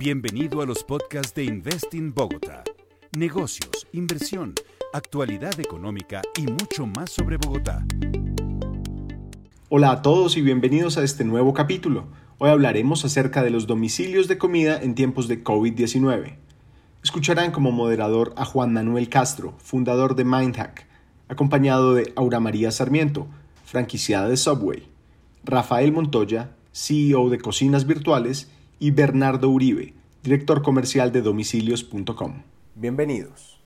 Bienvenido a los podcasts de Investing Bogotá. Negocios, inversión, actualidad económica y mucho más sobre Bogotá. Hola a todos y bienvenidos a este nuevo capítulo. Hoy hablaremos acerca de los domicilios de comida en tiempos de COVID-19. Escucharán como moderador a Juan Manuel Castro, fundador de Mindhack, acompañado de Aura María Sarmiento, franquiciada de Subway, Rafael Montoya, CEO de Cocinas Virtuales, y Bernardo Uribe, director comercial de domicilios.com. Bienvenidos.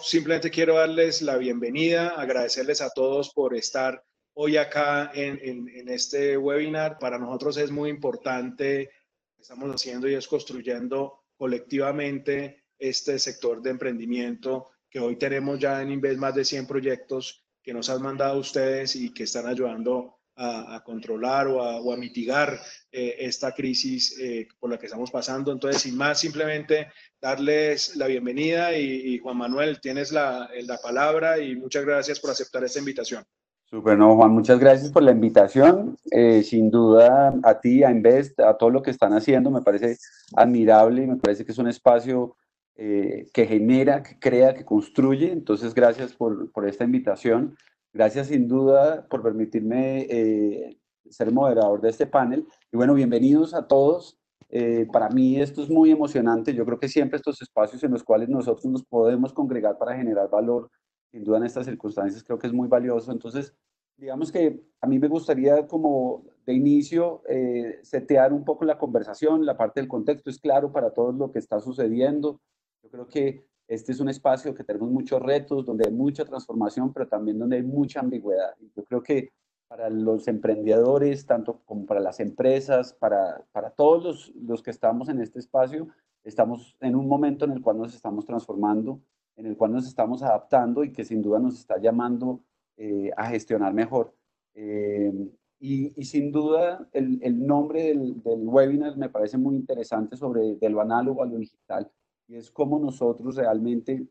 Simplemente quiero darles la bienvenida, agradecerles a todos por estar hoy acá en, en este webinar. Para nosotros es muy importante lo que estamos haciendo y es construyendo colectivamente este sector de emprendimiento que hoy tenemos ya en Inves más de 100 proyectos que nos han mandado ustedes y que están ayudando a, controlar o a, mitigar eh, esta crisis eh, por la que estamos pasando. Entonces, sin más, simplemente darles la bienvenida y, Juan Manuel, tienes la, la, palabra y muchas gracias por aceptar esta invitación. Super, no, Juan, muchas gracias por la invitación. Eh, sin duda, a ti, a Invest, a todo lo que están haciendo, me parece admirable y me parece que es un espacio que genera, que crea, que construye. Entonces, gracias por, por esta invitación. Gracias sin duda por permitirme eh, ser moderador de este panel. Y bueno, bienvenidos a todos. Eh, para mí esto es muy emocionante. Yo creo que siempre estos espacios en los cuales nosotros nos podemos congregar para generar valor, sin duda en estas circunstancias, creo que es muy valioso. Entonces, digamos que a mí me gustaría como de inicio eh, setear un poco la conversación, la parte del contexto es claro para todo lo que está sucediendo. Yo creo que este es un espacio que tenemos muchos retos, donde hay mucha transformación, pero también donde hay mucha ambigüedad. Yo creo que para los emprendedores, tanto como para las empresas, para, para todos los, los, que estamos en este espacio, estamos en un momento en el cual nos estamos transformando, en el cual nos estamos adaptando y que sin duda nos está llamando eh, a gestionar mejor. Eh, y, y, sin duda el, el nombre del, del, webinar me parece muy interesante sobre de lo análogo a lo digital y es como nosotros realmente,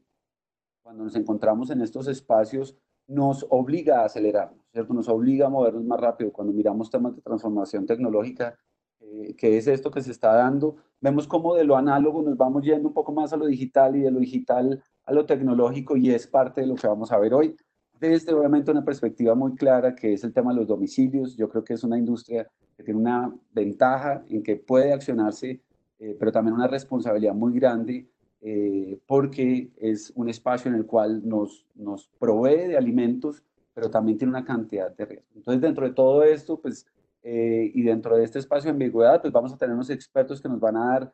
cuando nos encontramos en estos espacios, nos obliga a acelerarnos, ¿cierto? Nos obliga a movernos más rápido. Cuando miramos temas de transformación tecnológica, eh, que es esto que se está dando, vemos cómo de lo análogo nos vamos yendo un poco más a lo digital y de lo digital a lo tecnológico y es parte de lo que vamos a ver hoy. Desde obviamente una perspectiva muy clara que es el tema de los domicilios. Yo creo que es una industria que tiene una ventaja en que puede accionarse eh, pero también una responsabilidad muy grande eh, porque es un espacio en el cual nos, nos provee de alimentos, pero también tiene una cantidad de riesgos. Entonces, dentro de todo esto, pues, eh, y dentro de este espacio de ambigüedad, pues vamos a tener unos expertos que nos van a dar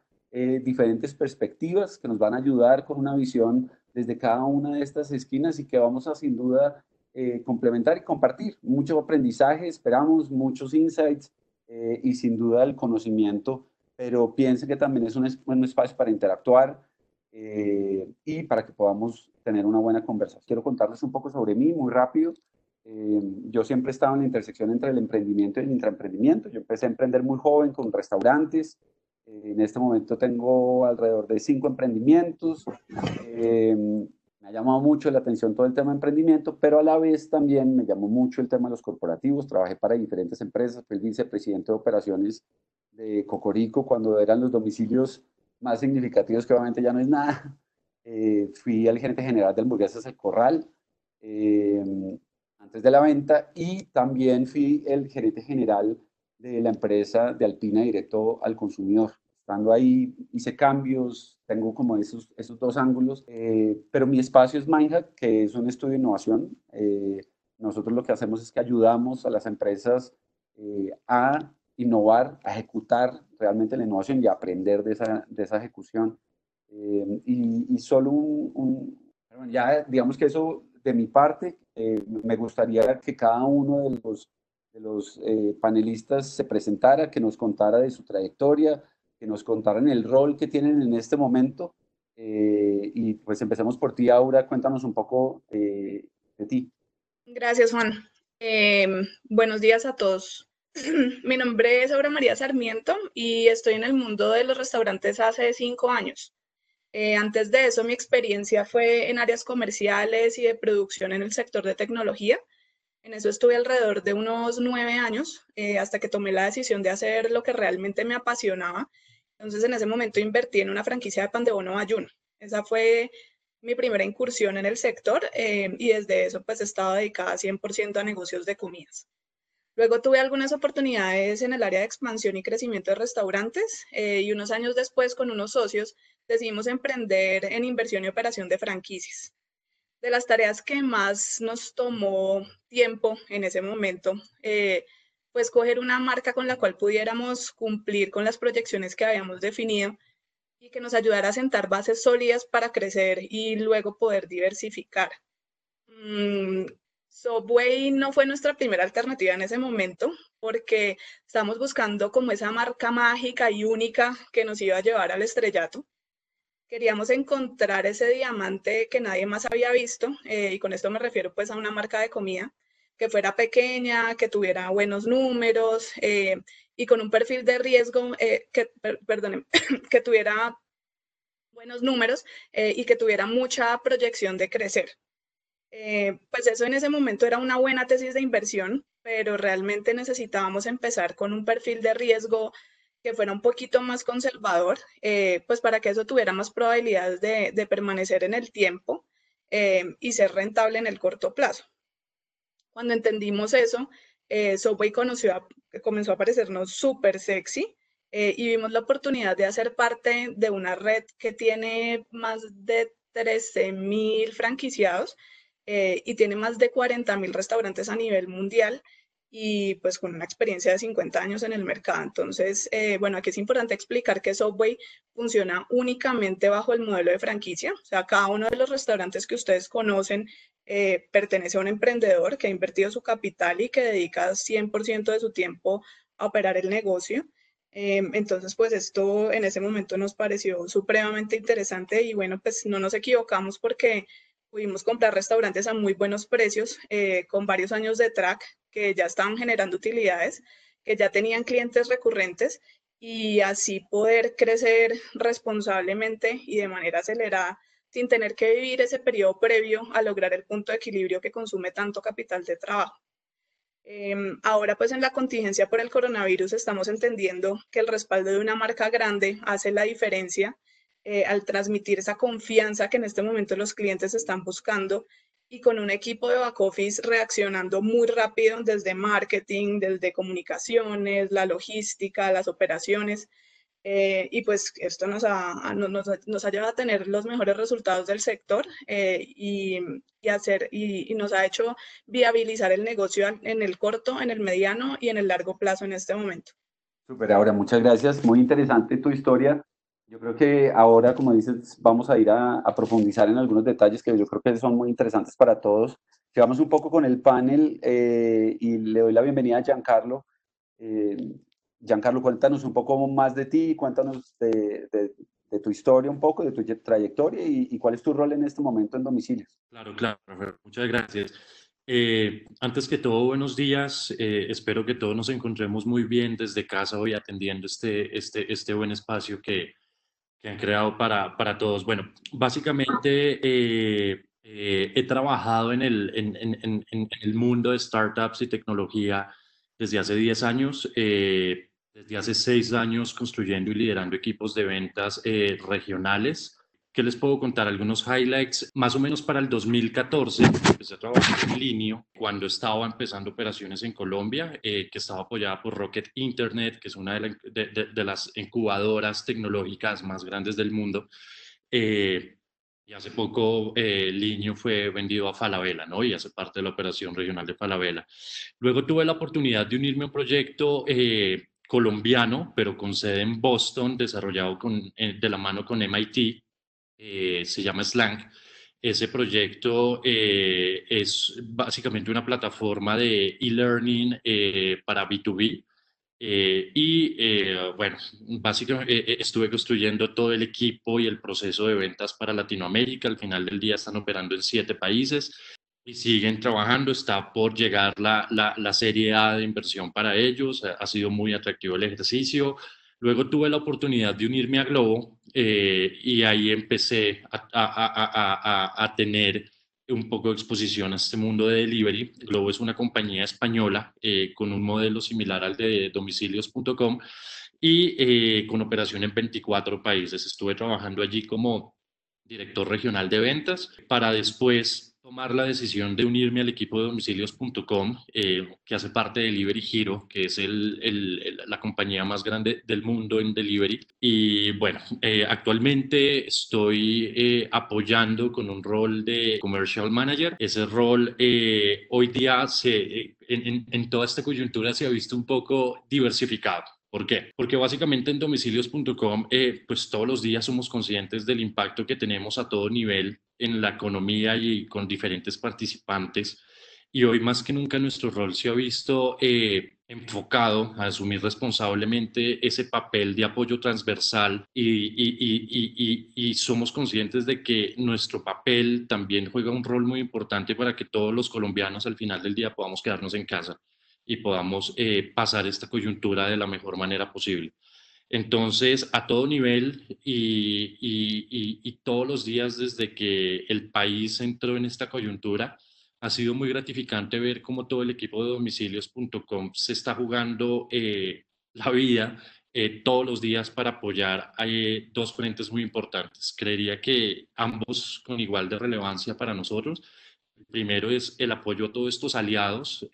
diferentes perspectivas, que nos van a ayudar con una visión desde cada una de estas esquinas y que vamos a sin duda complementar y compartir. Mucho aprendizaje, esperamos, muchos insights y sin duda el conocimiento pero piensen que también es un, un espacio para interactuar eh, y para que podamos tener una buena conversación. Quiero contarles un poco sobre mí, muy rápido. Eh, yo siempre he estado en la intersección entre el emprendimiento y el intraemprendimiento. Yo empecé a emprender muy joven con restaurantes. Eh, en este momento tengo alrededor de cinco emprendimientos. me ha llamado mucho la atención todo el tema de emprendimiento, pero a la vez también me llamó mucho el tema de los corporativos. Trabajé para diferentes empresas, fui vicepresidente de operaciones de Cocorico cuando eran los domicilios más significativos, que obviamente ya no es nada. Eh, fui al gerente general de hamburguesas El Corral eh, antes de la venta y también fui el gerente general de la empresa de Alpina directo al consumidor. Estando ahí hice cambios, tengo como esos, esos dos ángulos, eh, pero mi espacio es Mindhack, que es un estudio de innovación. nosotros lo que hacemos es que ayudamos a las empresas a innovar, a ejecutar realmente la innovación y aprender de esa, de esa ejecución. Eh, y, solo un, ya digamos que eso de mi parte, eh, me gustaría que cada uno de los, de los eh, panelistas se presentara, que nos contara de su trayectoria, que nos contaran el rol que tienen en este momento. y pues empecemos por ti, Aura, cuéntanos un poco de ti. Gracias, Juan. buenos días a todos. Mi nombre es Aura María Sarmiento y estoy en el mundo de los restaurantes hace cinco años. Eh, antes de eso, mi experiencia fue en áreas comerciales y de producción en el sector de tecnología. En eso estuve alrededor de unos nueve años eh, hasta que tomé la decisión de hacer lo que realmente me apasionaba, Entonces en ese momento invertí en una franquicia de pan de bono ayuno. Esa fue mi primera incursión en el sector eh, y desde eso pues he estado dedicada 100% a negocios de comidas. Luego tuve algunas oportunidades en el área de expansión y crecimiento de restaurantes eh, y unos años después con unos socios decidimos emprender en inversión y operación de franquicias. De las tareas que más nos tomó tiempo en ese momento, eh, pues coger una marca con la cual pudiéramos cumplir con las proyecciones que habíamos definido y que nos ayudara a sentar bases sólidas para crecer y luego poder diversificar. Mm, Subway no fue nuestra primera alternativa en ese momento porque estamos buscando como esa marca mágica y única que nos iba a llevar al estrellato. Queríamos encontrar ese diamante que nadie más había visto eh, y con esto me refiero pues a una marca de comida que fuera pequeña, que tuviera buenos números eh, y con un perfil de riesgo, eh, que, que tuviera buenos números y que tuviera mucha proyección de crecer. Eh, pues eso en ese momento era una buena tesis de inversión, pero realmente necesitábamos empezar con un perfil de riesgo que fuera un poquito más conservador, eh, pues para que eso tuviera más probabilidades de, permanecer en el tiempo eh, y ser rentable en el corto plazo. Cuando entendimos eso, Subway conoció comenzó a parecernos súper sexy y vimos la oportunidad de hacer parte de una red que tiene más de 13 mil franquiciados eh, y tiene más de 40 mil restaurantes a nivel mundial y pues con una experiencia de 50 años en el mercado. Entonces, eh, bueno, aquí es importante explicar que Subway funciona únicamente bajo el modelo de franquicia. O sea, cada uno de los restaurantes que ustedes conocen eh, pertenece a un emprendedor que ha invertido su capital y que dedica 100% de su tiempo a operar el negocio. entonces, pues esto en ese momento nos pareció supremamente interesante y bueno, pues no nos equivocamos porque pudimos comprar restaurantes a muy buenos precios, eh, con varios años de track, que ya estaban generando utilidades, que ya tenían clientes recurrentes y así poder crecer responsablemente y de manera acelerada sin tener que vivir ese periodo previo a lograr el punto de equilibrio que consume tanto capital de trabajo. Em, ahora pues en la contingencia por el coronavirus estamos entendiendo que el respaldo de una marca grande hace la diferencia eh, al transmitir esa confianza que en este momento los clientes están buscando y con un equipo de back office reaccionando muy rápido desde marketing, desde comunicaciones, la logística, las operaciones. Eh, y pues esto nos ha, nos, nos, ha llevado a tener los mejores resultados del sector eh, y, y, hacer, y, y, nos ha hecho viabilizar el negocio en el corto, en el mediano y en el largo plazo en este momento. Super, ahora muchas gracias. Muy interesante tu historia. Yo creo que ahora, como dices, vamos a ir a, profundizar en algunos detalles que yo creo que son muy interesantes para todos. Sigamos un poco con el panel eh, y le doy la bienvenida a Giancarlo. Eh, Giancarlo, cuéntanos un poco más de ti, cuéntanos de, tu historia un poco, de tu trayectoria y, cuál es tu rol en este momento en domicilios. Claro, claro, muchas gracias. Eh, antes que todo, buenos días. espero que todos nos encontremos muy bien desde casa hoy atendiendo este, este, este buen espacio que, que han creado para, para todos. Bueno, básicamente eh, eh, he trabajado en el, en, el mundo de startups y tecnología desde hace 10 años, eh, desde hace 6 años construyendo y liderando equipos de ventas regionales ¿Qué les puedo contar? Algunos highlights. Más o menos para el 2014 empecé a trabajar en Linio cuando estaba empezando operaciones en Colombia, eh, que estaba apoyada por Rocket Internet, que es una de, las incubadoras tecnológicas más grandes del mundo. Eh, y hace poco eh, fue vendido a Falabella, ¿no? Y hace parte de la operación regional de Falabella. Luego tuve la oportunidad de unirme a un proyecto colombiano, pero con sede en Boston, desarrollado con, de la mano con MIT, eh, se llama Slang. Ese proyecto eh, es básicamente una plataforma de e-learning eh, para B2B. y bueno, básicamente estuve construyendo todo el equipo y el proceso de ventas para Latinoamérica. Al final del día están operando en siete países y siguen trabajando. Está por llegar la, la, la serie A de inversión para ellos. Ha sido muy atractivo el ejercicio. Luego tuve la oportunidad de unirme a Globo eh, y ahí empecé a, tener un poco de exposición a este mundo de delivery. Globo es una compañía española eh, con un modelo similar al de domicilios.com y con operación en 24 países. Estuve trabajando allí como director regional de ventas para después tomar la decisión de unirme al equipo de domicilios.com, eh, que hace parte de Delivery Hero, que es el, la compañía más grande del mundo en delivery. Y bueno, eh, actualmente estoy eh, apoyando con un rol de Commercial Manager. Ese rol hoy día se, en, en toda esta coyuntura se ha visto un poco diversificado. ¿Por qué? Porque básicamente en domicilios.com, eh, pues todos los días somos conscientes del impacto que tenemos a todo nivel en la economía y con diferentes participantes. Y hoy más que nunca nuestro rol se ha visto eh, enfocado a asumir responsablemente ese papel de apoyo transversal y, somos conscientes de que nuestro papel también juega un rol muy importante para que todos los colombianos al final del día podamos quedarnos en casa y podamos eh, pasar esta coyuntura de la mejor manera posible. Entonces, a todo nivel y, todos los días desde que el país entró en esta coyuntura, ha sido muy gratificante ver cómo todo el equipo de domicilios.com se está jugando eh, la vida eh, todos los días para apoyar a dos frentes muy importantes. Creería que ambos con igual de relevancia para nosotros. Primero es el apoyo a todos estos aliados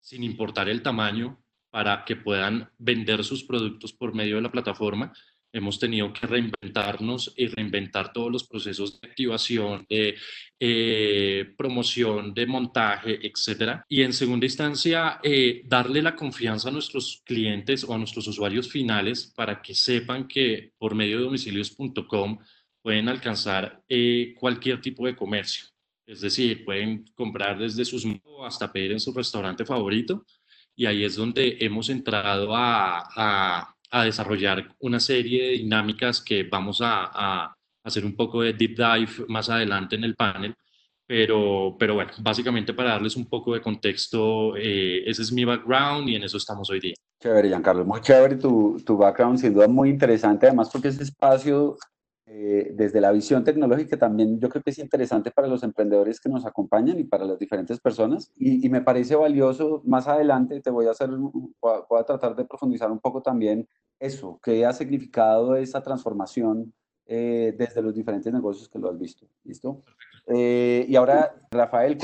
sin importar el tamaño, para que puedan vender sus productos por medio de la plataforma. Hemos tenido que reinventarnos y reinventar todos los procesos de activación, de eh, promoción, de montaje, etc. Y en segunda instancia, eh, darle la confianza a nuestros clientes o a nuestros usuarios finales para que sepan que por medio de domicilios.com pueden alcanzar eh, cualquier tipo de comercio es decir, pueden comprar desde sus hasta pedir en su restaurante favorito. Y ahí es donde hemos entrado a, a, desarrollar una serie de dinámicas que vamos a, a, hacer un poco de deep dive más adelante en el panel. Pero, pero bueno, básicamente para darles un poco de contexto, eh, ese es mi background y en eso estamos hoy día. Chévere, Giancarlo, muy chévere tu, tu background, sin duda muy interesante, además porque ese espacio eh, desde la visión tecnológica también yo creo que es interesante para los emprendedores que nos acompañan y para las diferentes personas. Y, me parece valioso, más adelante te voy a hacer, voy a tratar de profundizar un poco también eso, qué ha significado esa transformación eh, desde los diferentes negocios que lo has visto. ¿Listo? Eh, y ahora, Rafael,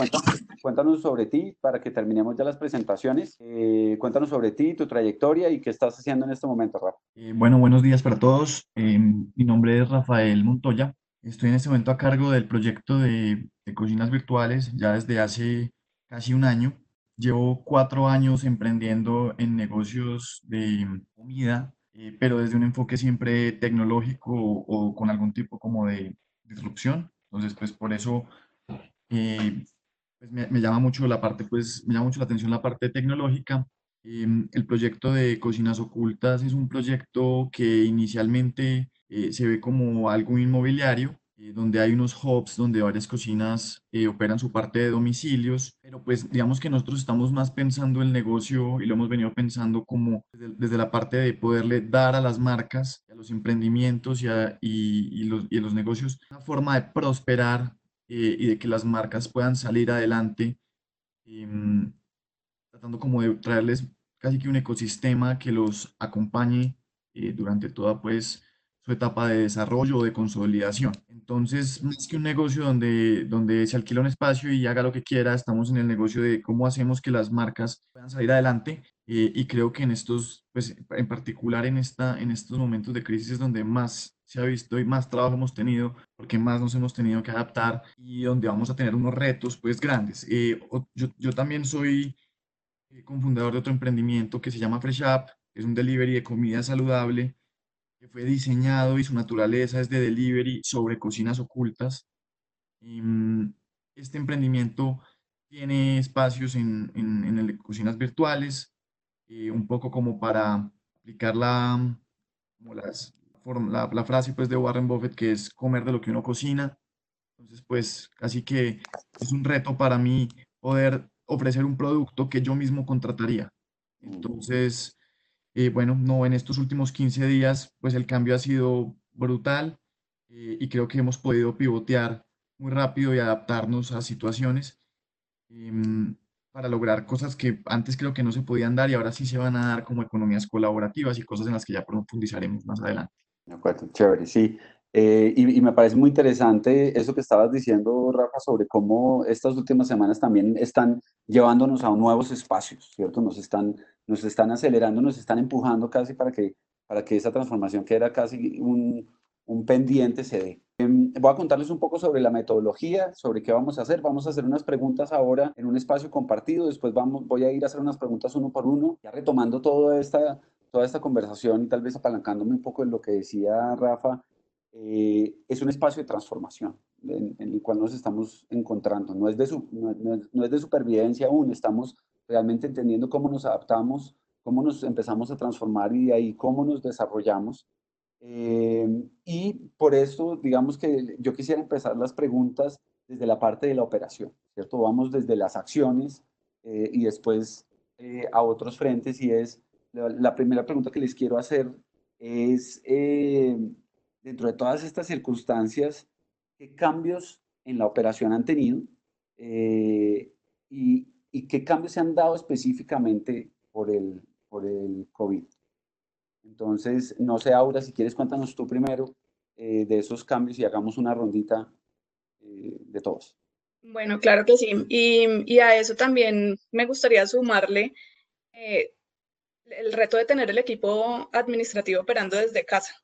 cuéntanos, sobre ti para que terminemos ya las presentaciones. Eh, cuéntanos sobre ti, tu trayectoria y qué estás haciendo en este momento, Rafa. Bueno, buenos días para todos. mi nombre es Rafael Montoya. Estoy en este momento a cargo del proyecto de, cocinas virtuales ya desde hace casi un año. Llevo cuatro años emprendiendo en negocios de comida eh, pero desde un enfoque siempre tecnológico o, con algún tipo como de disrupción. Entonces, pues por eso eh, pues me, llama mucho la parte, pues me llama mucho la atención la parte tecnológica. Em, el proyecto de Cocinas Ocultas es un proyecto que inicialmente eh, se ve como algo inmobiliario, eh, donde hay unos hubs donde varias cocinas eh, operan su parte de domicilios, pero pues digamos que nosotros estamos más pensando el negocio y lo hemos venido pensando como desde, la parte de poderle dar a las marcas, a los emprendimientos y a, y, los, y los, negocios una forma de prosperar eh, y de que las marcas puedan salir adelante, em, tratando como de traerles casi que un ecosistema que los acompañe durante toda pues su etapa de desarrollo o de consolidación. Entonces, más que un negocio donde, donde se alquila un espacio y haga lo que quiera, estamos en el negocio de cómo hacemos que las marcas puedan salir adelante. Eh, y creo que en estos, pues en particular en, esta, en estos momentos de crisis es donde más se ha visto y más trabajo hemos tenido, porque más nos hemos tenido que adaptar y donde vamos a tener unos retos pues grandes. Eh, yo, yo, también soy eh, cofundador de otro emprendimiento que se llama Fresh Up, es un delivery de comida saludable fue diseñado y su naturaleza es de delivery sobre cocinas ocultas. Mm, este emprendimiento tiene espacios en, en, cocinas virtuales, eh, un poco como para aplicar la, la, frase pues, de Warren Buffett que es comer de lo que uno cocina. Entonces, pues casi que es un reto para mí poder ofrecer un producto que yo mismo contrataría. Entonces, eh, bueno, no, en estos últimos 15 días, pues el cambio ha sido brutal eh, y creo que hemos podido pivotear muy rápido y adaptarnos a situaciones. Em, para lograr cosas que antes creo que no se podían dar y ahora sí se van a dar como economías colaborativas y cosas en las que ya profundizaremos más adelante. De acuerdo, chévere, sí. Eh, y, y, me parece muy interesante eso que estabas diciendo, Rafa, sobre cómo estas últimas semanas también están llevándonos a nuevos espacios, ¿cierto? Nos están, nos están acelerando, nos están empujando casi para que, para que esa transformación que era casi un, un pendiente se dé. Em, voy a contarles un poco sobre la metodología, sobre qué vamos a hacer. Vamos a hacer unas preguntas ahora en un espacio compartido, después vamos, voy a ir a hacer unas preguntas uno por uno, ya retomando toda esta, toda esta conversación y tal vez apalancándome un poco en lo que decía Rafa eh, es un espacio de transformación en, el cual nos estamos encontrando. No es, de su, no, no, es de supervivencia aún, estamos realmente entendiendo cómo nos adaptamos, cómo nos empezamos a transformar y de ahí cómo nos desarrollamos. Eh, y por eso, digamos que yo quisiera empezar las preguntas desde la parte de la operación, ¿cierto? Vamos desde las acciones eh, y después eh, a otros frentes y es, la, la, primera pregunta que les quiero hacer es, eh, dentro de todas estas circunstancias, ¿qué cambios en la operación han tenido eh, y, qué cambios se han dado específicamente por el, por el COVID? Entonces, no sé, Aura, si quieres cuéntanos tú primero eh, de esos cambios y hagamos una rondita eh, de todos. Bueno, claro que sí. Y, a eso también me gustaría sumarle el reto de tener el equipo administrativo operando desde casa.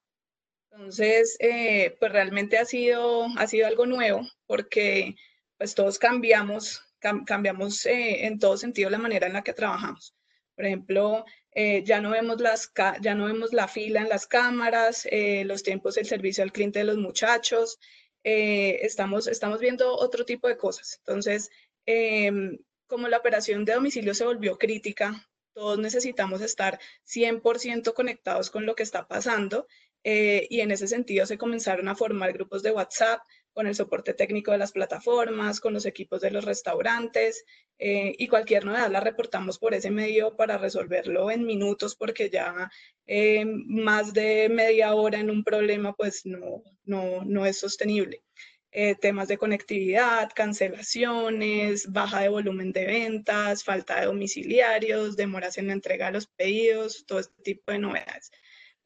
Entonces, eh, pues realmente ha sido, ha sido algo nuevo porque pues todos cambiamos, cam cambiamos eh, en todo sentido la manera en la que trabajamos. Por ejemplo, eh, ya, no vemos las, ya no vemos la fila en las cámaras, eh, los tiempos del servicio al cliente de los muchachos, eh, estamos, estamos viendo otro tipo de cosas. Entonces, em, como la operación de domicilio se volvió crítica, todos necesitamos estar 100% conectados con lo que está pasando eh, y en ese sentido se comenzaron a formar grupos de WhatsApp con el soporte técnico de las plataformas, con los equipos de los restaurantes eh, y cualquier novedad la reportamos por ese medio para resolverlo en minutos porque ya eh, más de media hora en un problema pues no, no, no es sostenible. Temas de conectividad, cancelaciones, baja de volumen de ventas, falta de domiciliarios, demoras en la entrega de los pedidos, todo este tipo de novedades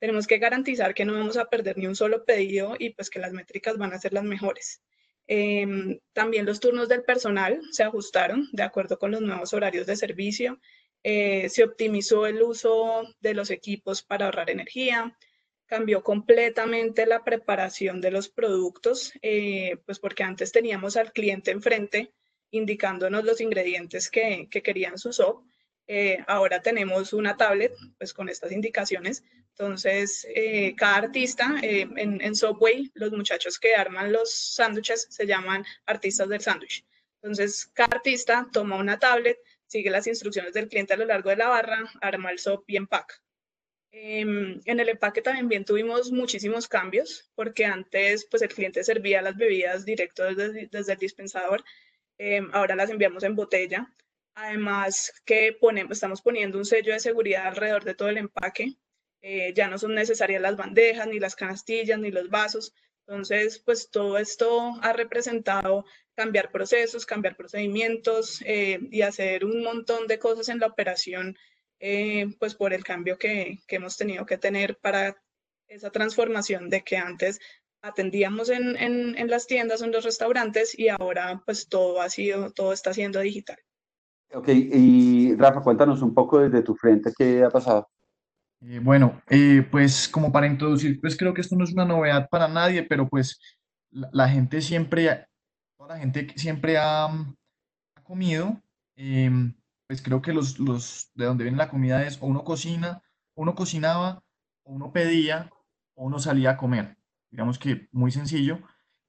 tenemos que garantizar que no vamos a perder ni un solo pedido y pues que las métricas van a ser las mejores. Eh, también los turnos del personal se ajustaron de acuerdo con los nuevos horarios de servicio. Eh, se optimizó el uso de los equipos para ahorrar energía. Cambió completamente la preparación de los productos, eh, pues porque antes teníamos al cliente enfrente indicándonos los ingredientes que, que querían su SOP. Eh, ahora tenemos una tablet pues con estas indicaciones. Entonces, eh, cada artista eh, en, Subway, los muchachos que arman los sándwiches se llaman artistas del sándwich. Entonces, cada artista toma una tablet, sigue las instrucciones del cliente a lo largo de la barra, arma el SOP y empaca. Em, en el empaque también tuvimos muchísimos cambios, porque antes pues el cliente servía las bebidas directo desde, desde el dispensador, em, ahora las enviamos en botella. Además que ponemos, estamos poniendo un sello de seguridad alrededor de todo el empaque. Eh, ya no son necesarias las bandejas, ni las canastillas, ni los vasos. Entonces, pues todo esto ha representado cambiar procesos, cambiar procedimientos eh, y hacer un montón de cosas en la operación, eh, pues por el cambio que, que, hemos tenido que tener para esa transformación de que antes atendíamos en, en, en las tiendas en los restaurantes y ahora pues todo ha sido, todo está siendo digital. Ok, y Rafa, cuéntanos un poco desde tu frente qué ha pasado. Eh, bueno, eh, pues como para introducir, pues creo que esto no es una novedad para nadie, pero pues la, gente siempre, la gente siempre ha, ha comido, eh, pues creo que los, los, de donde viene la comida es o uno cocina, uno cocinaba, o uno pedía, o uno salía a comer. Digamos que muy sencillo.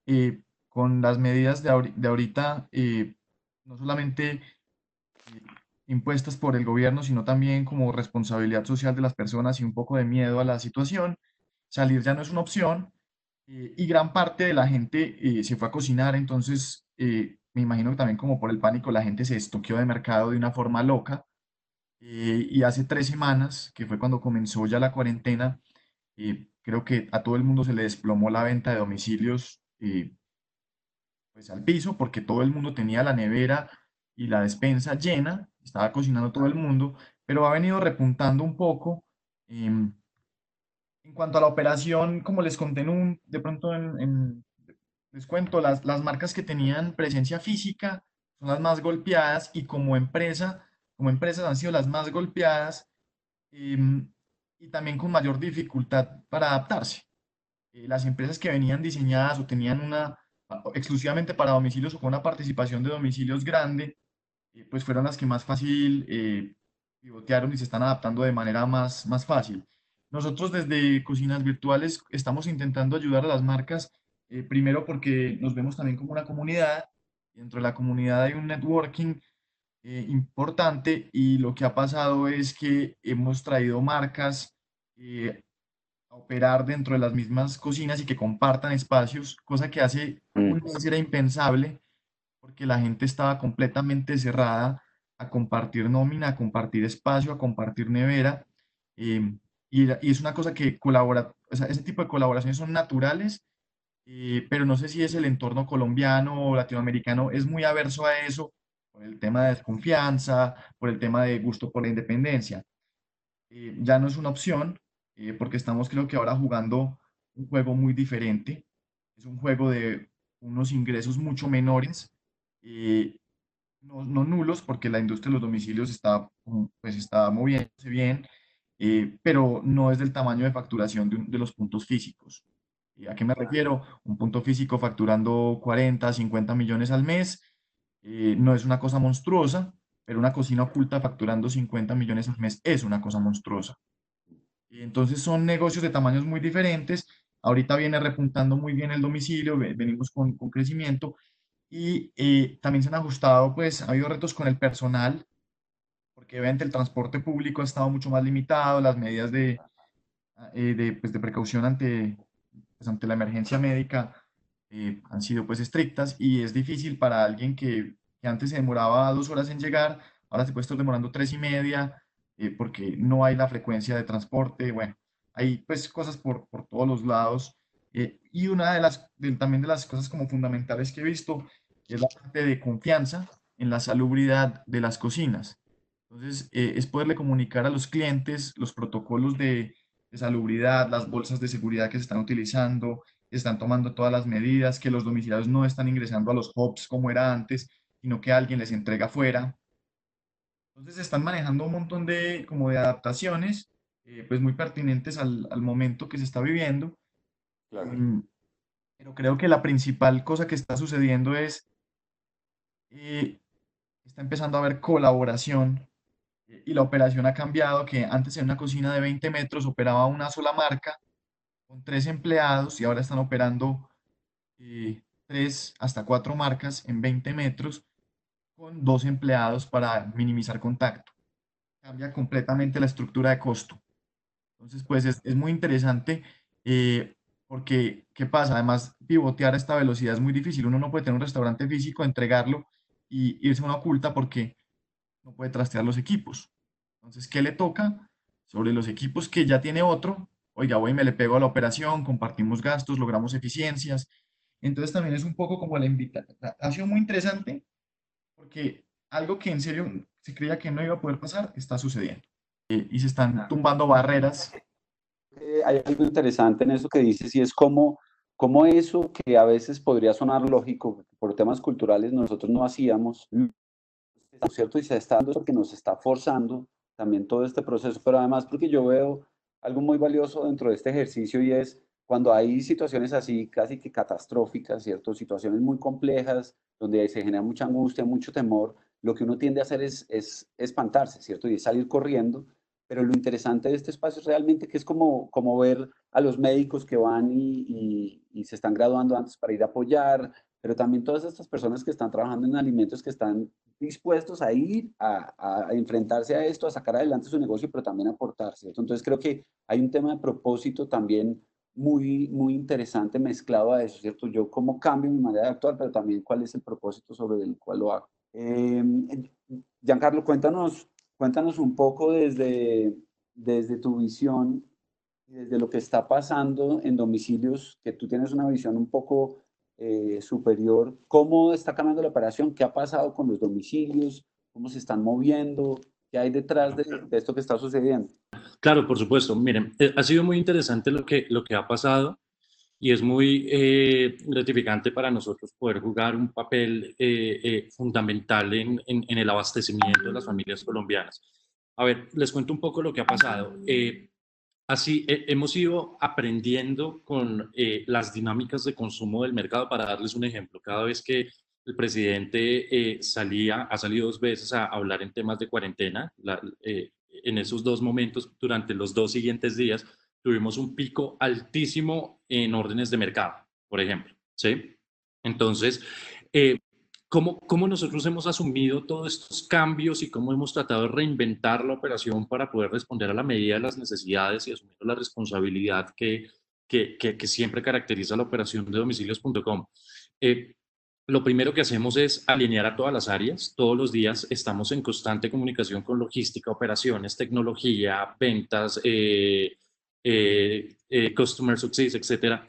Eh, con las medidas de, ahorita, de ahorita no solamente impuestas por el gobierno, sino también como responsabilidad social de las personas y un poco de miedo a la situación. Salir ya no es una opción eh, y gran parte de la gente eh, se fue a cocinar, entonces eh, me imagino que también como por el pánico la gente se estoqueó de mercado de una forma loca. Y hace tres semanas, que fue cuando comenzó ya la cuarentena, creo que a todo el mundo se le desplomó la venta de domicilios pues al piso porque todo el mundo tenía la nevera y la despensa llena, estaba cocinando todo el mundo, pero ha venido repuntando un poco. Em, en cuanto a la operación, como les conté en un, de pronto en, les cuento, las, las marcas que tenían presencia física son las más golpeadas y como empresa, como empresas han sido las más golpeadas em, y también con mayor dificultad para adaptarse. Eh, las empresas que venían diseñadas o tenían una exclusivamente para domicilios o con una participación de domicilios grande, eh, pues fueron las que más fácil eh, pivotearon y se están adaptando de manera más, más fácil. Nosotros desde Cocinas Virtuales estamos intentando ayudar a las marcas, eh, primero porque nos vemos también como una comunidad, dentro de la comunidad hay un networking eh, importante y lo que ha pasado es que hemos traído marcas a operar dentro de las mismas cocinas y que compartan espacios, cosa que hace mm. un mes era impensable porque la gente estaba completamente cerrada a compartir nómina, a compartir espacio, a compartir nevera. Y, es una cosa que colabora, o sea, ese tipo de colaboraciones son naturales, eh, pero no sé si es el entorno colombiano o latinoamericano, es muy averso a eso, por el tema de desconfianza, por el tema de gusto por la independencia. Eh, ya no es una opción, eh, porque estamos creo que ahora jugando un juego muy diferente, es un juego de unos ingresos mucho menores, no, no, nulos, porque la industria de los domicilios está, pues está moviéndose bien, eh, pero no es del tamaño de facturación de, los puntos físicos. ¿A qué me refiero? Un punto físico facturando 40, 50 millones al mes eh, no es una cosa monstruosa, pero una cocina oculta facturando 50 millones al mes es una cosa monstruosa. Entonces son negocios de tamaños muy diferentes. Ahorita viene repuntando muy bien el domicilio, venimos con, con crecimiento y eh, también se han ajustado, pues ha habido retos con el personal porque obviamente el transporte público ha estado mucho más limitado, las medidas de, eh, de, pues, de precaución ante, pues, ante la emergencia médica eh, han sido pues estrictas y es difícil para alguien que, que, antes se demoraba dos horas en llegar, ahora se puede estar demorando tres y media eh, porque no hay la frecuencia de transporte, bueno, hay pues cosas por, por todos los lados y una de las, también de las cosas como fundamentales que he visto es la parte de confianza en la salubridad de las cocinas. Entonces, eh, es poderle comunicar a los clientes los protocolos de, salubridad, las bolsas de seguridad que se están utilizando, que están tomando todas las medidas, que los domiciliados no están ingresando a los hubs como era antes, sino que alguien les entrega afuera. Entonces, están manejando un montón de, como de adaptaciones, eh, pues muy pertinentes al, al, momento que se está viviendo. Claro. Mm, pero creo que la principal cosa que está sucediendo es, eh, está empezando a haber colaboración y la operación ha cambiado, que antes en una cocina de 20 metros operaba una sola marca con tres empleados y ahora están operando eh, tres hasta cuatro marcas en 20 metros con dos empleados para minimizar contacto. Cambia completamente la estructura de costo. Entonces, pues es, es muy interesante eh, porque, ¿qué pasa? Además, pivotear a esta velocidad es muy difícil. Uno no puede tener un restaurante físico, entregarlo y irse a una oculta porque no puede trastear los equipos. Entonces, ¿qué le toca? Sobre los equipos que ya tiene otro, oiga, voy y me le pego a la operación, compartimos gastos, logramos eficiencias. Entonces también es un poco como la invitación. Ha sido muy interesante porque algo que en serio se creía que no iba a poder pasar está sucediendo. Eh, y se están tumbando barreras. Eh, hay algo interesante en eso que dices y es como, como eso que a veces podría sonar lógico, por temas culturales nosotros no hacíamos, cierto? Y se está dando porque nos está forzando también todo este proceso, pero además porque yo veo algo muy valioso dentro de este ejercicio y es cuando hay situaciones así casi que catastróficas, ¿cierto? Situaciones muy complejas, donde se genera mucha angustia, mucho temor, lo que uno tiende a hacer es, es espantarse, ¿cierto? Y salir corriendo. Pero lo interesante de este espacio es realmente que es como, como ver a los médicos que van y, y, y se están graduando antes para ir a apoyar, pero también todas estas personas que están trabajando en alimentos que están dispuestos a ir a, enfrentarse a esto, a sacar adelante su negocio, pero también a aportarse. Entonces creo que hay un tema de propósito también muy, muy interesante mezclado a eso, ¿cierto? Yo cómo cambio mi manera de actuar, pero también cuál es el propósito sobre el cual lo hago. Eh, Giancarlo, cuéntanos, cuéntanos un poco desde, desde tu visión, desde lo que está pasando en domicilios, que tú tienes una visión un poco eh, superior, ¿cómo está cambiando la operación? ¿Qué ha pasado con los domicilios? ¿Cómo se están moviendo? ¿Qué hay detrás de, esto que está sucediendo? Claro, por supuesto. Miren, eh, ha sido muy interesante lo que, lo que ha pasado y es muy eh, gratificante para nosotros poder jugar un papel fundamental en, en, el abastecimiento de las familias colombianas. A ver, les cuento un poco lo que ha pasado. Así hemos ido aprendiendo con eh, las dinámicas de consumo del mercado. Para darles un ejemplo, cada vez que el presidente eh, salía, ha salido dos veces a hablar en temas de cuarentena, eh, en esos dos momentos, durante los dos siguientes días, tuvimos un pico altísimo en órdenes de mercado, por ejemplo. ¿sí? Entonces, ¿Cómo, ¿Cómo, nosotros hemos asumido todos estos cambios y cómo hemos tratado de reinventar la operación para poder responder a la medida de las necesidades y asumir la responsabilidad que, que, que, siempre caracteriza la operación de domicilios.com? Eh, lo primero que hacemos es alinear a todas las áreas. Todos los días estamos en constante comunicación con logística, operaciones, tecnología, ventas, eh, eh, eh customer success, etcétera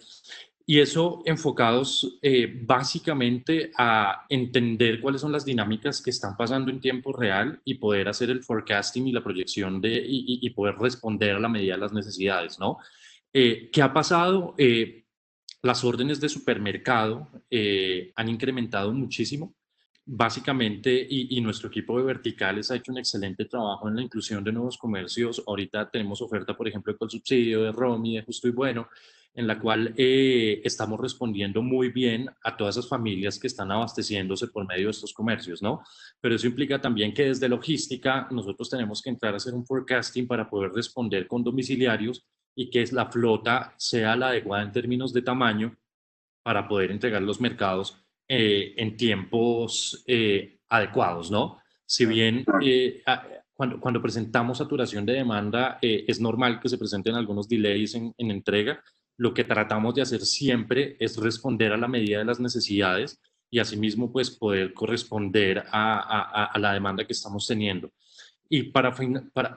y eso enfocados eh, básicamente a entender cuáles son las dinámicas que están pasando en tiempo real y poder hacer el forecasting y la proyección de, y, poder responder a la medida de las necesidades, ¿no? Eh, ¿Qué ha pasado? Eh, las órdenes de supermercado han incrementado muchísimo. Básicamente, y, nuestro equipo de verticales ha hecho un excelente trabajo en la inclusión de nuevos comercios. Ahorita tenemos oferta, por ejemplo, con subsidio de Romi, de Justo y Bueno, en la cual eh, estamos respondiendo muy bien a todas esas familias que están abasteciéndose por medio de estos comercios, ¿no? Pero eso implica también que desde logística nosotros tenemos que entrar a hacer un forecasting para poder responder con domiciliarios y que la flota sea la adecuada en términos de tamaño para poder entregar los mercados eh, en tiempos eh, adecuados, ¿no? Si bien cuando, cuando, presentamos saturación de demanda, es normal que se presenten algunos delays en, en entrega, lo que tratamos de hacer siempre es responder a la medida de las necesidades y asimismo pues poder corresponder a, la demanda que estamos teniendo. Y para,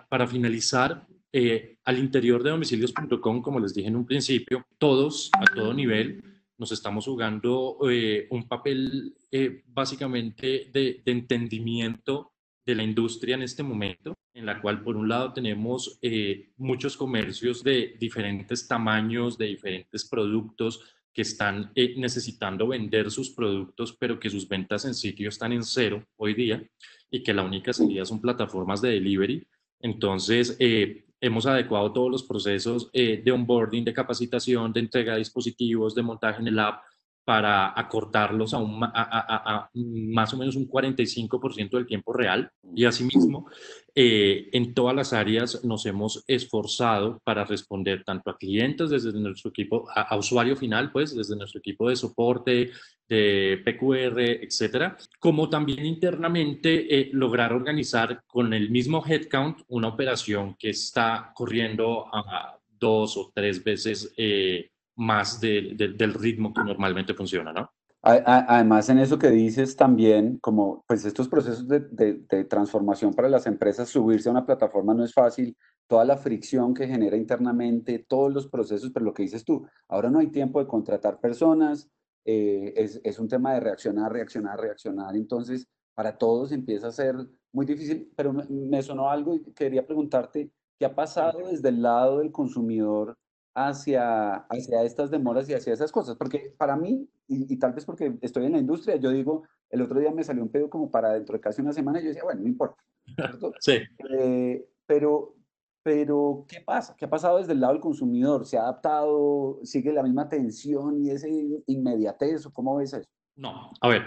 para, finalizar, eh, al interior de domicilios.com, como les dije en un principio, todos a todo nivel nos estamos jugando eh, un papel eh, básicamente de, de entendimiento de la industria en este momento, en la cual por un lado tenemos eh, muchos comercios de diferentes tamaños, de diferentes productos que están eh, necesitando vender sus productos, pero que sus ventas en sitio están en cero hoy día y que la única salida son plataformas de delivery. Entonces, eh, hemos adecuado todos los procesos de onboarding, de capacitación, de entrega de dispositivos, de montaje en el app para acortarlos a, un, a, más o menos un 45% del tiempo real. Y asimismo, eh, en todas las áreas nos hemos esforzado para responder tanto a clientes desde nuestro equipo, a, usuario final, pues desde nuestro equipo de soporte, de PQR, etcétera, como también internamente eh, lograr organizar con el mismo headcount una operación que está corriendo a dos o tres veces. Eh, más del ritmo que normalmente funciona, ¿no? Además, en eso que dices también, como pues estos procesos de, de, transformación para las empresas, subirse a una plataforma no es fácil, toda la fricción que genera internamente, todos los procesos, pero lo que dices tú, ahora no hay tiempo de contratar personas, eh, es, es, un tema de reaccionar, reaccionar, reaccionar, entonces para todos empieza a ser muy difícil, pero me, me sonó algo y quería preguntarte, ¿qué ha pasado desde el lado del consumidor hacia, hacia estas demoras y hacia esas cosas. Porque para mí, y, tal vez porque estoy en la industria, yo digo, el otro día me salió un pedo como para dentro de casi una semana y yo decía, bueno, no importa. Sí. Eh, pero, pero, ¿qué pasa? ¿Qué ha pasado desde el lado del consumidor? ¿Se ha adaptado? ¿Sigue la misma tensión y ese inmediatez? ¿O cómo ves eso? No, a ver,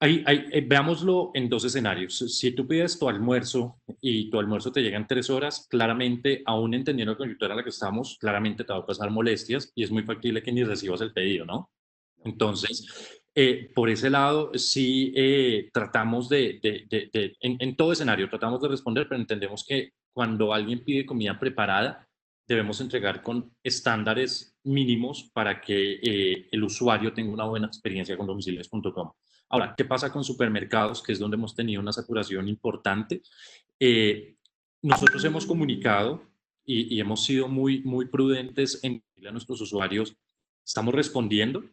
eh, veámoslo en dos escenarios. Si tú pides tu almuerzo y tu almuerzo te llega en tres horas, claramente, aún entendiendo la coyuntura en la que estamos, claramente te va a pasar molestias y es muy factible que ni recibas el pedido, ¿no? Entonces, eh, por ese lado, sí eh, tratamos de, en, en, todo escenario, tratamos de responder, pero entendemos que cuando alguien pide comida preparada, debemos entregar con estándares mínimos para que el usuario tenga una buena experiencia con domicilios.com. Ahora, ¿qué pasa con supermercados, que es donde hemos tenido una saturación importante? Eh, nosotros hemos comunicado y, hemos sido muy, muy prudentes en decirle a nuestros usuarios, estamos respondiendo,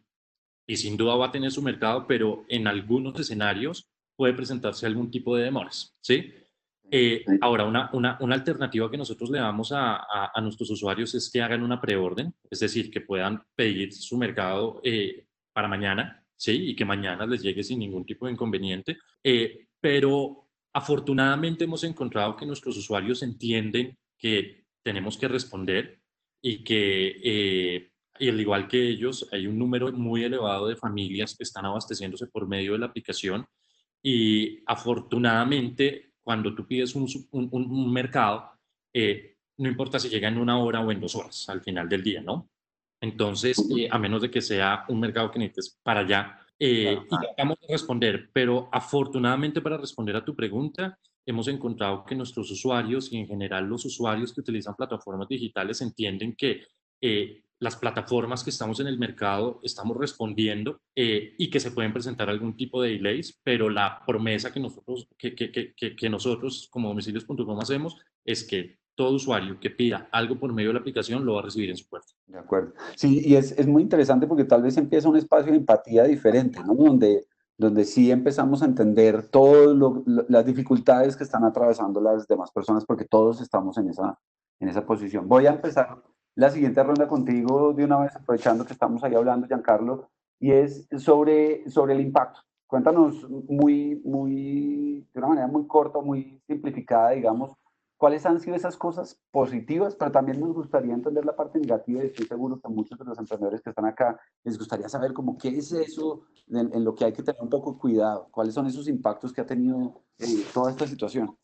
y sin duda va a tener su mercado, pero en algunos escenarios puede presentarse algún tipo de demoras, ¿sí? Eh, ahora, una, una, una, alternativa que nosotros le damos a, a, nuestros usuarios es que hagan una preorden, es decir, que puedan pedir su mercado eh, para mañana, ¿sí? Y que mañana les llegue sin ningún tipo de inconveniente. Eh, pero afortunadamente hemos encontrado que nuestros usuarios entienden que tenemos que responder y que, y al igual que ellos, hay un número muy elevado de familias que están abasteciéndose por medio de la aplicación y afortunadamente cuando tú pides un, un, mercado, eh, no importa si llega en una hora o en dos horas al final del día, ¿no? Entonces, eh, a menos de que sea un mercado que necesites para allá, eh, y tratamos de responder, pero afortunadamente para responder a tu pregunta, hemos encontrado que nuestros usuarios y en general los usuarios que utilizan plataformas digitales entienden que eh, las plataformas que estamos en el mercado estamos respondiendo eh, y que se pueden presentar algún tipo de delays, pero la promesa que nosotros, que, que, que, que nosotros como domicilios.com hacemos es que todo usuario que pida algo por medio de la aplicación lo va a recibir en su puerta. De acuerdo. Sí, y es, es muy interesante porque tal vez empieza un espacio de empatía diferente, ¿no? Donde, donde sí empezamos a entender todas las dificultades que están atravesando las demás personas porque todos estamos en esa, en esa posición. Voy a empezar la siguiente ronda contigo de una vez, aprovechando que estamos ahí hablando, Giancarlo, y es sobre, sobre el impacto. Cuéntanos muy, muy, de una manera muy corta, muy simplificada, digamos, cuáles han sido esas cosas positivas, pero también nos gustaría entender la parte negativa y estoy seguro que muchos de los emprendedores que están acá les gustaría saber cómo qué es eso en, lo que hay que tener un poco cuidado, cuáles son esos impactos que ha tenido eh, toda esta situación.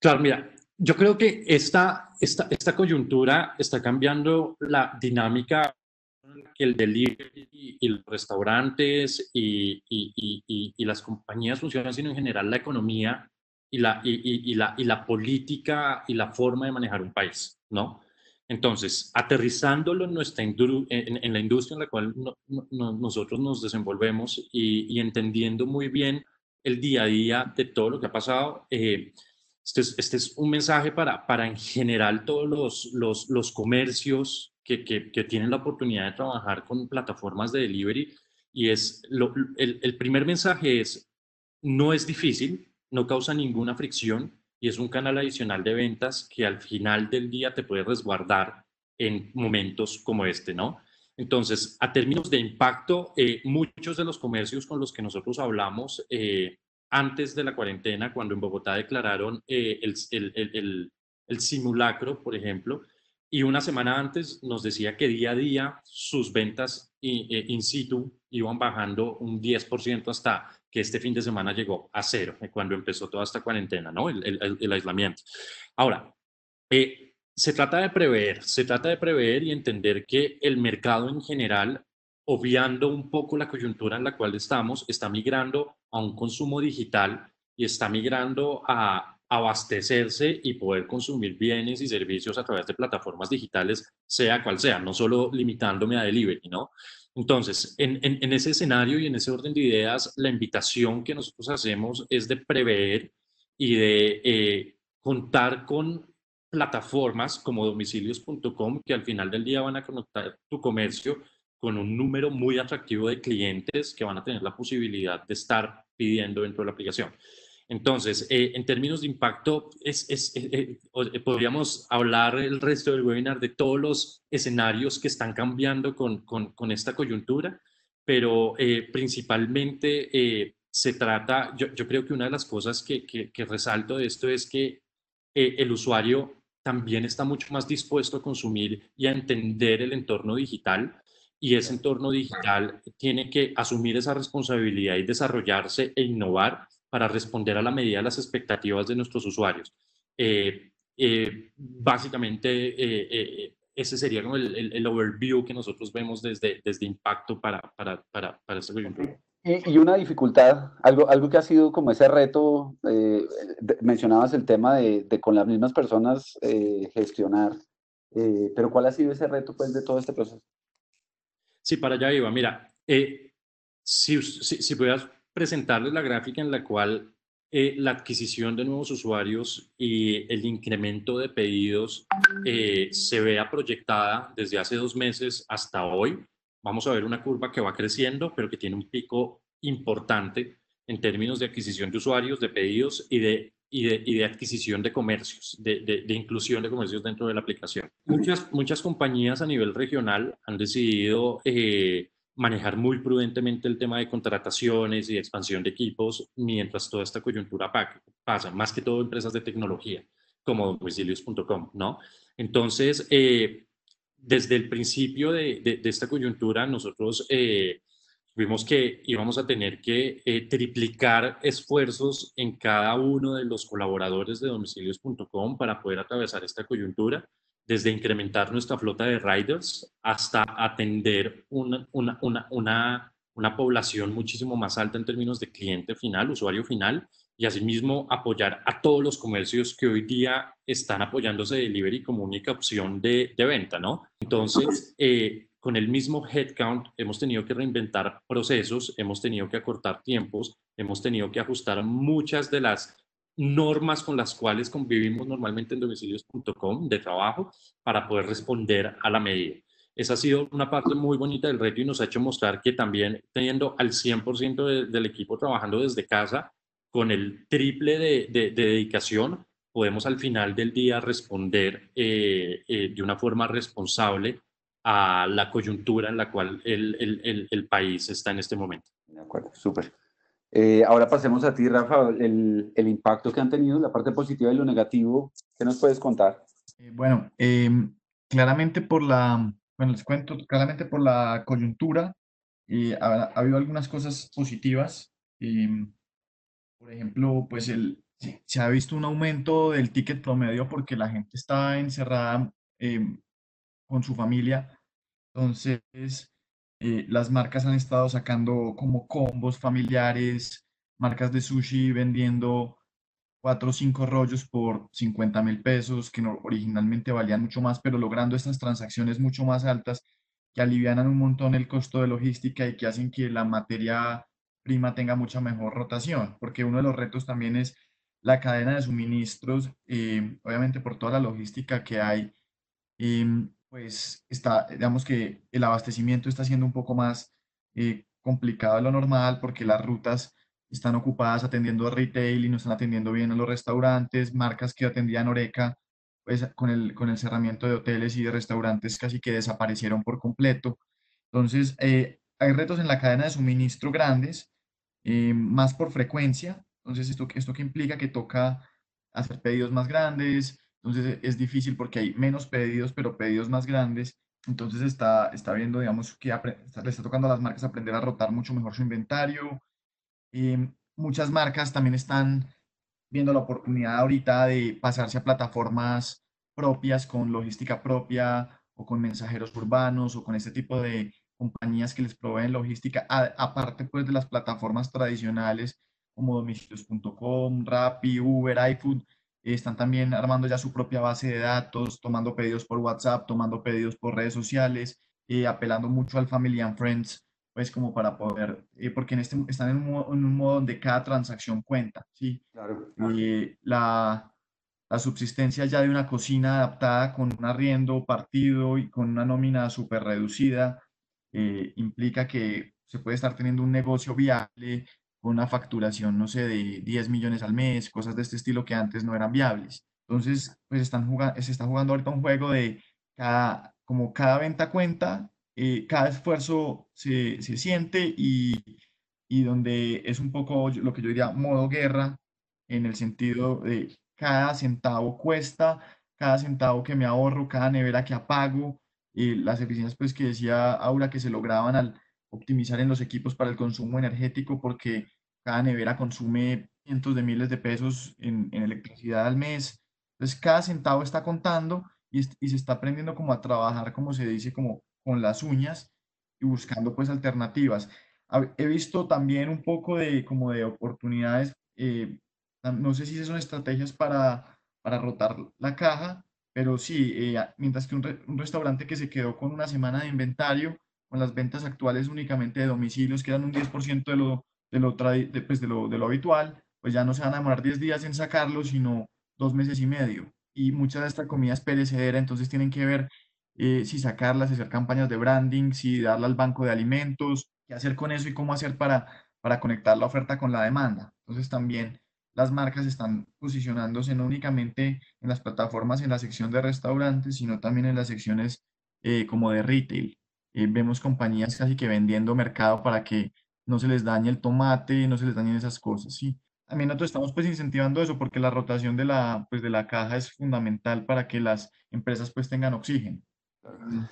Claro, mira, yo creo que esta, esta, esta coyuntura está cambiando la dinámica que el delivery y los restaurantes y, y, y, y, las compañías funcionan, sino en general la economía y la, y, la, y la política y la forma de manejar un país, ¿no? Entonces, aterrizándolo en, nuestra en, en, la industria en la cual nosotros nos desenvolvemos y, entendiendo muy bien el día a día de todo lo que ha pasado, eh, este es, este es un mensaje para, para en general todos los, los, los comercios que, que, que, tienen la oportunidad de trabajar con plataformas de delivery. Y es, lo, el, el primer mensaje es, no es difícil, no causa ninguna fricción y es un canal adicional de ventas que al final del día te puede resguardar en momentos como este, ¿no? Entonces, a términos de impacto, eh, muchos de los comercios con los que nosotros hablamos eh, antes de la cuarentena, cuando en Bogotá declararon eh, el, el, el, simulacro, por ejemplo, y una semana antes nos decía que día a día sus ventas eh, in, situ iban bajando un 10% hasta que este fin de semana llegó a cero, eh, cuando empezó toda esta cuarentena, ¿no? El, aislamiento. Ahora, se trata de prever, se trata de prever y entender que el mercado en general obviando un poco la coyuntura en la cual estamos, está migrando a un consumo digital y está migrando a abastecerse y poder consumir bienes y servicios a través de plataformas digitales, sea cual sea, no solo limitándome a delivery, ¿no? Entonces, en, en, ese escenario y en ese orden de ideas, la invitación que nosotros hacemos es de prever y de eh, contar con plataformas como domicilios.com que al final del día van a conectar tu comercio con un número muy atractivo de clientes que van a tener la posibilidad de estar pidiendo dentro de la aplicación. Entonces, eh, en términos de impacto, es, es, eh, eh, podríamos hablar el resto del webinar de todos los escenarios que están cambiando con, con, con esta coyuntura, pero principalmente se trata, yo, yo, creo que una de las cosas que, que, que resalto de esto es que el usuario también está mucho más dispuesto a consumir y a entender el entorno digital y ese entorno digital tiene que asumir esa responsabilidad y desarrollarse e innovar para responder a la medida de las expectativas de nuestros usuarios. Eh, eh, básicamente, eh, ese sería como el, el, overview que nosotros vemos desde, desde Impacto para, para, para, para este coyuntura. Y, y, una dificultad, algo, algo que ha sido como ese reto, mencionabas el tema de, de, con las mismas personas gestionar, pero ¿cuál ha sido ese reto pues, de todo este proceso? Sí, para allá iba. Mira, eh, si, si, si pudieras presentarles la gráfica en la cual eh, la adquisición de nuevos usuarios y el incremento de pedidos eh, se vea proyectada desde hace dos meses hasta hoy, vamos a ver una curva que va creciendo, pero que tiene un pico importante en términos de adquisición de usuarios, de pedidos y de, y de, y de adquisición de comercios, de, de, inclusión de comercios dentro de la aplicación. Muchas, muchas compañías a nivel regional han decidido eh, manejar muy prudentemente el tema de contrataciones y expansión de equipos mientras toda esta coyuntura pasa, más que todo empresas de tecnología como domicilios.com, ¿no? Entonces, eh, desde el principio de, esta coyuntura, nosotros eh, vimos que íbamos a tener que eh, triplicar esfuerzos en cada uno de los colaboradores de domicilios.com para poder atravesar esta coyuntura, desde incrementar nuestra flota de riders hasta atender una, una, una, una, una población muchísimo más alta en términos de cliente final, usuario final, y asimismo apoyar a todos los comercios que hoy día están apoyándose de delivery como única opción de, de venta, ¿no? Entonces, eh, con el mismo headcount hemos tenido que reinventar procesos, hemos tenido que acortar tiempos, hemos tenido que ajustar muchas de las normas con las cuales convivimos normalmente en domicilios.com de trabajo para poder responder a la medida. Esa ha sido una parte muy bonita del reto y nos ha hecho mostrar que también teniendo al 100% del equipo trabajando desde casa, con el triple de, dedicación, podemos al final del día responder eh, eh, de una forma responsable a la coyuntura en la cual el, el, el, país está en este momento. De acuerdo, súper. Eh, ahora pasemos a ti, Rafa, el, el, impacto que han tenido, la parte positiva y lo negativo, ¿qué nos puedes contar? Eh, bueno, em, claramente por la, bueno, les cuento, claramente por la coyuntura, eh, ha, ha, habido algunas cosas positivas. Em, por ejemplo, pues el, se ha visto un aumento del ticket promedio porque la gente está encerrada em, con su familia. Entonces, eh, las marcas han estado sacando como combos familiares, marcas de sushi vendiendo cuatro o cinco rollos por 50 mil pesos, que originalmente valían mucho más, pero logrando estas transacciones mucho más altas que alivianan un montón el costo de logística y que hacen que la materia prima tenga mucha mejor rotación, porque uno de los retos también es la cadena de suministros, eh, obviamente por toda la logística que hay. Em, pues está, digamos que el abastecimiento está siendo un poco más eh, complicado de lo normal porque las rutas están ocupadas atendiendo a retail y no están atendiendo bien a los restaurantes, marcas que atendían Oreca, pues con el, con el cerramiento de hoteles y de restaurantes casi que desaparecieron por completo. Entonces, eh, hay retos en la cadena de suministro grandes, eh, más por frecuencia. Entonces, esto, esto que implica que toca hacer pedidos más grandes, entonces es difícil porque hay menos pedidos, pero pedidos más grandes. Entonces está, está viendo, digamos, que le está tocando a las marcas aprender a rotar mucho mejor su inventario. Em, muchas marcas también están viendo la oportunidad ahorita de pasarse a plataformas propias con logística propia o con mensajeros urbanos o con este tipo de compañías que les proveen logística, aparte pues de las plataformas tradicionales como domicilios.com, Rappi, Uber, iFood, están también armando ya su propia base de datos, tomando pedidos por WhatsApp, tomando pedidos por redes sociales, eh, apelando mucho al Family and Friends, pues como para poder, eh, porque en este, están en un, modo, donde cada transacción cuenta, ¿sí? Claro. Eh, la, la subsistencia ya de una cocina adaptada con un arriendo partido y con una nómina súper reducida implica que se puede estar teniendo un negocio viable una facturación, no sé, de 10 millones al mes, cosas de este estilo que antes no eran viables. Entonces, pues están se está jugando ahorita un juego de cada, como cada venta cuenta, eh, cada esfuerzo se, se siente y, y, donde es un poco lo que yo diría modo guerra, en el sentido de cada centavo cuesta, cada centavo que me ahorro, cada nevera que apago, y las eficiencias pues que decía Aura que se lograban al optimizar en los equipos para el consumo energético porque cada nevera consume cientos de miles de pesos en, electricidad al mes. Entonces, cada centavo está contando y, se está aprendiendo como a trabajar, como se dice, como con las uñas y buscando pues alternativas. He visto también un poco de como de oportunidades, eh, no sé si son estrategias para, para rotar la caja, pero sí, eh, mientras que un, un restaurante que se quedó con una semana de inventario, con las ventas actuales únicamente de domicilios, que eran un 10% de lo, de lo, pues de, lo, de lo habitual, pues ya no se van a demorar 10 días en sacarlo, sino dos meses y medio. Y mucha de esta comida es perecedera, entonces tienen que ver eh, si sacarlas, si hacer campañas de branding, si darla al banco de alimentos, qué hacer con eso y cómo hacer para, para conectar la oferta con la demanda. Entonces también las marcas están posicionándose no únicamente en las plataformas en la sección de restaurantes, sino también en las secciones eh, como de retail. Eh, vemos compañías casi que vendiendo mercado para que no se les dañe el tomate, no se les dañen esas cosas, ¿sí? También nosotros estamos pues incentivando eso porque la rotación de la, pues, de la caja es fundamental para que las empresas pues tengan oxígeno.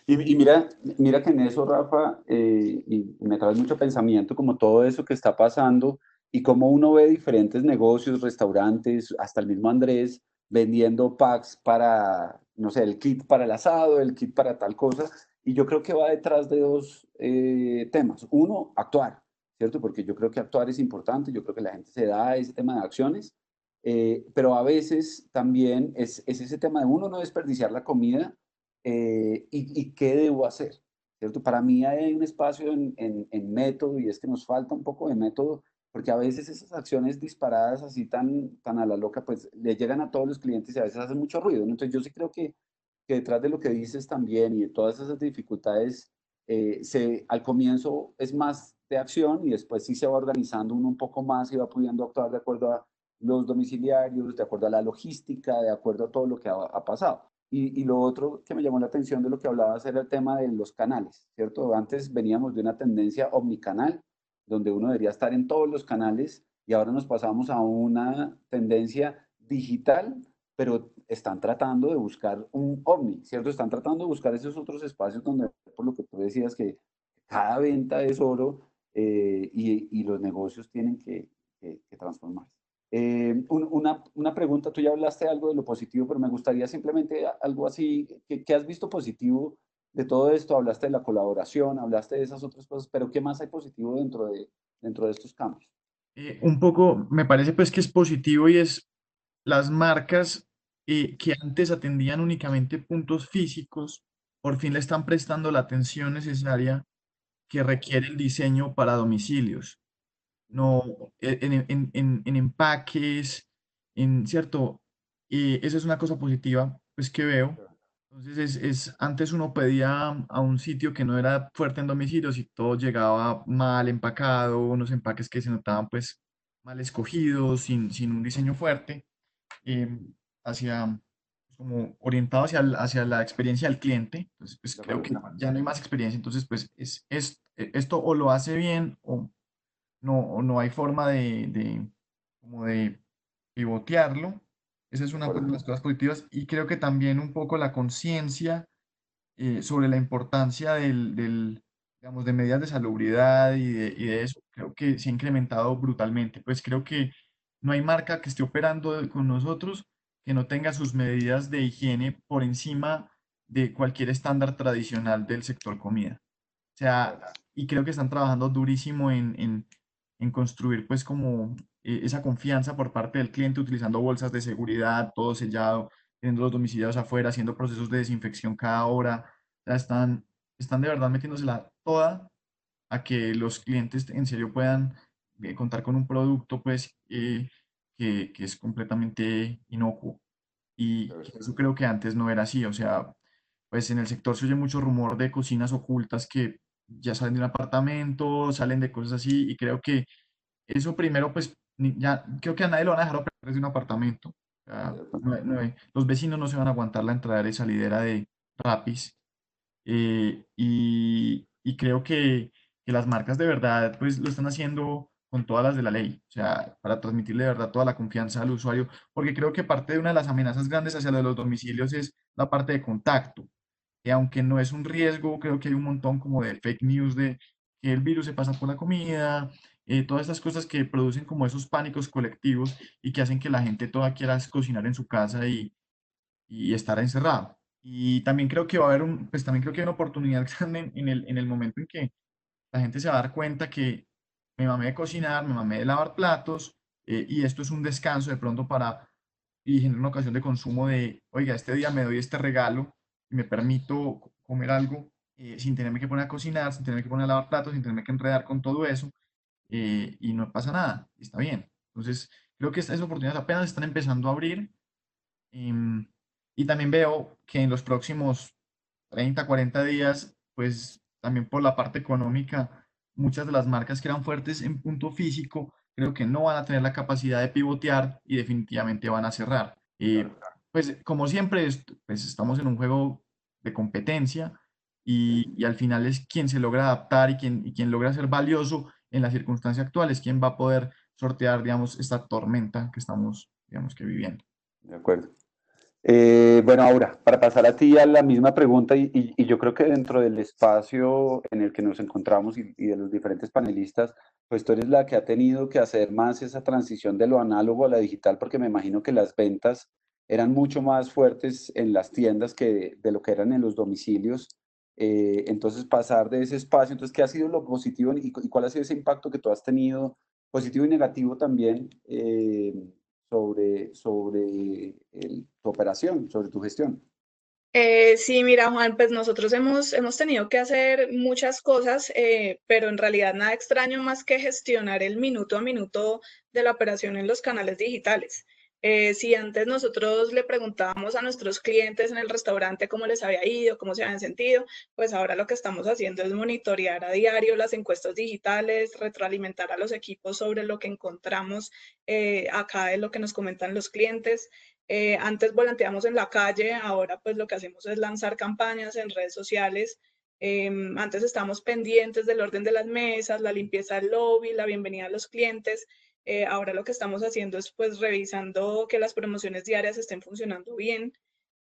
Y, mira, mira que en eso, Rafa, eh, y me trae mucho pensamiento como todo eso que está pasando y cómo uno ve diferentes negocios, restaurantes, hasta el mismo Andrés, vendiendo packs para, no sé, el kit para el asado, el kit para tal cosa. Y yo creo que va detrás de dos eh, temas. Uno, actuar, ¿cierto? Porque yo creo que actuar es importante, yo creo que la gente se da ese tema de acciones, eh, pero a veces también es, es, ese tema de uno no desperdiciar la comida eh, y, y, qué debo hacer, ¿cierto? Para mí hay un espacio en, en, en método y es que nos falta un poco de método porque a veces esas acciones disparadas así tan, tan a la loca, pues le llegan a todos los clientes y a veces hacen mucho ruido. Entonces yo sí creo que, que, detrás de lo que dices también y de todas esas dificultades, eh, se, al comienzo es más de acción y después sí se va organizando uno un poco más y va pudiendo actuar de acuerdo a los domiciliarios, de acuerdo a la logística, de acuerdo a todo lo que ha, ha pasado. Y, y, lo otro que me llamó la atención de lo que hablabas era el tema de los canales, ¿cierto? Antes veníamos de una tendencia omnicanal, donde uno debería estar en todos los canales y ahora nos pasamos a una tendencia digital, pero están tratando de buscar un ovni, ¿cierto? Están tratando de buscar esos otros espacios donde, por lo que tú decías, que cada venta es oro eh, y, y, los negocios tienen que, que, que transformarse. Eh, una, una, pregunta, tú ya hablaste algo de lo positivo, pero me gustaría simplemente algo así, que, has visto positivo de todo esto, hablaste de la colaboración, hablaste de esas otras cosas, pero ¿qué más hay positivo dentro de, dentro de estos cambios? Eh, un poco, me parece pues que es positivo y es las marcas eh, que antes atendían únicamente puntos físicos, por fin le están prestando la atención necesaria que requiere el diseño para domicilios. No, e, en, en, en, en empaques, en cierto, y esa es una cosa positiva pues que veo. Entonces, es, es, antes uno pedía a un sitio que no era fuerte en domicilios y todo llegaba mal empacado, unos empaques que se notaban pues mal escogidos, sin, sin un diseño fuerte, eh, hacia, como orientado hacia, hacia la experiencia del cliente. Entonces, pues creo que ya no hay más experiencia, entonces pues es, es, e, esto o lo hace bien o no, o no hay forma de, de, como de pivotearlo esa es una de las cosas positivas y creo que también un poco la conciencia eh, sobre la importancia del, del, digamos, de medidas de salubridad y de, y de, eso, creo que se ha incrementado brutalmente. Pues creo que no hay marca que esté operando con nosotros que no tenga sus medidas de higiene por encima de cualquier estándar tradicional del sector comida. O sea, y creo que están trabajando durísimo en, en, construir pues como eh, esa confianza por parte del cliente utilizando bolsas de seguridad, todo sellado, teniendo los domiciliados afuera, haciendo procesos de desinfección cada hora. ya están, están de verdad metiéndosela toda a que los clientes en serio puedan eh, contar con un producto pues eh, que, que, es completamente inocuo. Y eso creo que antes no era así. O sea, pues en el sector se oye mucho rumor de cocinas ocultas que ya salen de un apartamento, salen de cosas así, y creo que eso primero pues ya creo que a nadie lo van a dejar operar de un apartamento. los vecinos no se van a aguantar la entrada y salidera de Rapis. Eh, y, y, creo que, que, las marcas de verdad pues lo están haciendo con todas las de la ley, o sea, para transmitirle de verdad toda la confianza al usuario, porque creo que parte de una de las amenazas grandes hacia los domicilios es la parte de contacto. Y aunque no es un riesgo, creo que hay un montón como de fake news de que el virus se pasa por la comida, eh, todas estas cosas que producen como esos pánicos colectivos y que hacen que la gente toda quiera cocinar en su casa y, y estar encerrado. Y también creo que va a haber un, pues también creo que hay una oportunidad en el, en el momento en que la gente se va a dar cuenta que me mamé de cocinar, me mamé de lavar platos eh, y esto es un descanso de pronto para y generar una ocasión de consumo de, oiga, este día me doy este regalo y me permito comer algo eh, sin tenerme que poner a cocinar, sin tenerme que poner a lavar platos, sin tenerme que enredar con todo eso eh, y no pasa nada, está bien. Entonces, creo que estas oportunidades apenas están empezando a abrir. Eh, y también veo que en los próximos 30, 40 días, pues también por la parte económica, muchas de las marcas que eran fuertes en punto físico, creo que no van a tener la capacidad de pivotear y definitivamente van a cerrar. Eh, pues como siempre, pues estamos en un juego de competencia y, y, al final es quien se logra adaptar y quien, y quien logra ser valioso en las circunstancias actuales, quien va a poder sortear, digamos, esta tormenta que estamos, digamos, que viviendo. De acuerdo. Eh, bueno, ahora, para pasar a ti a la misma pregunta, y, y, yo creo que dentro del espacio en el que nos encontramos y, y, de los diferentes panelistas, pues tú eres la que ha tenido que hacer más esa transición de lo análogo a la digital, porque me imagino que las ventas eran mucho más fuertes en las tiendas que de lo que eran en los domicilios. Eh, entonces, pasar de ese espacio, entonces, ¿qué ha sido lo positivo y, cuál ha sido ese impacto que tú has tenido, positivo y negativo también? Eh, sobre, sobre tu operación, sobre tu gestión. Eh, sí, mira, Juan, pues nosotros hemos, hemos tenido que hacer muchas cosas, eh, pero en realidad nada extraño más que gestionar el minuto a minuto de la operación en los canales digitales. Eh, si antes nosotros le preguntábamos a nuestros clientes en el restaurante cómo les había ido, cómo se habían sentido, pues ahora lo que estamos haciendo es monitorear a diario las encuestas digitales, retroalimentar a los equipos sobre lo que encontramos eh, acá de lo que nos comentan los clientes. Eh, antes volanteamos en la calle, ahora pues lo que hacemos es lanzar campañas en redes sociales. Em, antes estamos pendientes del orden de las mesas, la limpieza del lobby, la bienvenida a los clientes. Eh, ahora lo que estamos haciendo es pues revisando que las promociones diarias estén funcionando bien.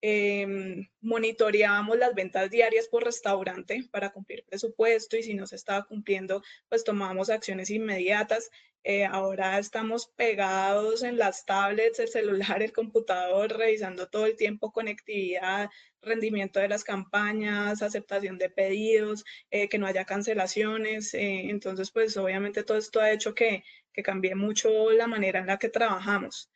Eh, monitoreamos las ventas diarias por restaurante para cumplir presupuesto y si no se estaba cumpliendo, pues tomamos acciones inmediatas. Eh, ahora estamos pegados en las tablets, el celular, el computador, revisando todo el tiempo conectividad, rendimiento de las campañas, aceptación de pedidos, eh, que no haya cancelaciones. entonces, pues obviamente todo esto ha hecho que que cambié mucho la manera en la que trabajamos.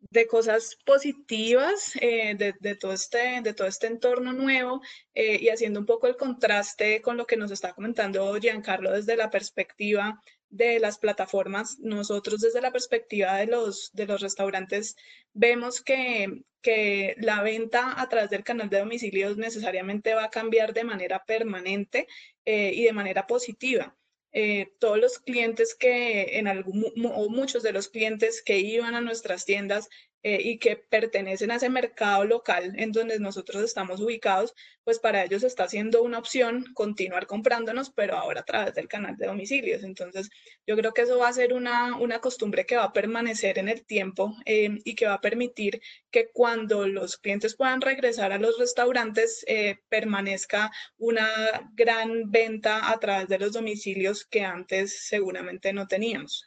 De cosas positivas eh, de, de, todo este, de todo este entorno nuevo eh, y haciendo un poco el contraste con lo que nos está comentando Giancarlo desde la perspectiva de las plataformas. Nosotros desde la perspectiva de los, de los restaurantes vemos que, que la venta a través del canal de domicilios necesariamente va a cambiar de manera permanente eh, y de manera positiva. Eh, todos los clientes que en algún o muchos de los clientes que iban a nuestras tiendas eh, y que pertenecen a ese mercado local en donde nosotros estamos ubicados, pues para ellos está siendo una opción continuar comprándonos, pero ahora a través del canal de domicilios. Entonces, yo creo que eso va a ser una, una costumbre que va a permanecer en el tiempo eh, y que va a permitir que cuando los clientes puedan regresar a los restaurantes, eh, permanezca una gran venta a través de los domicilios que antes seguramente no teníamos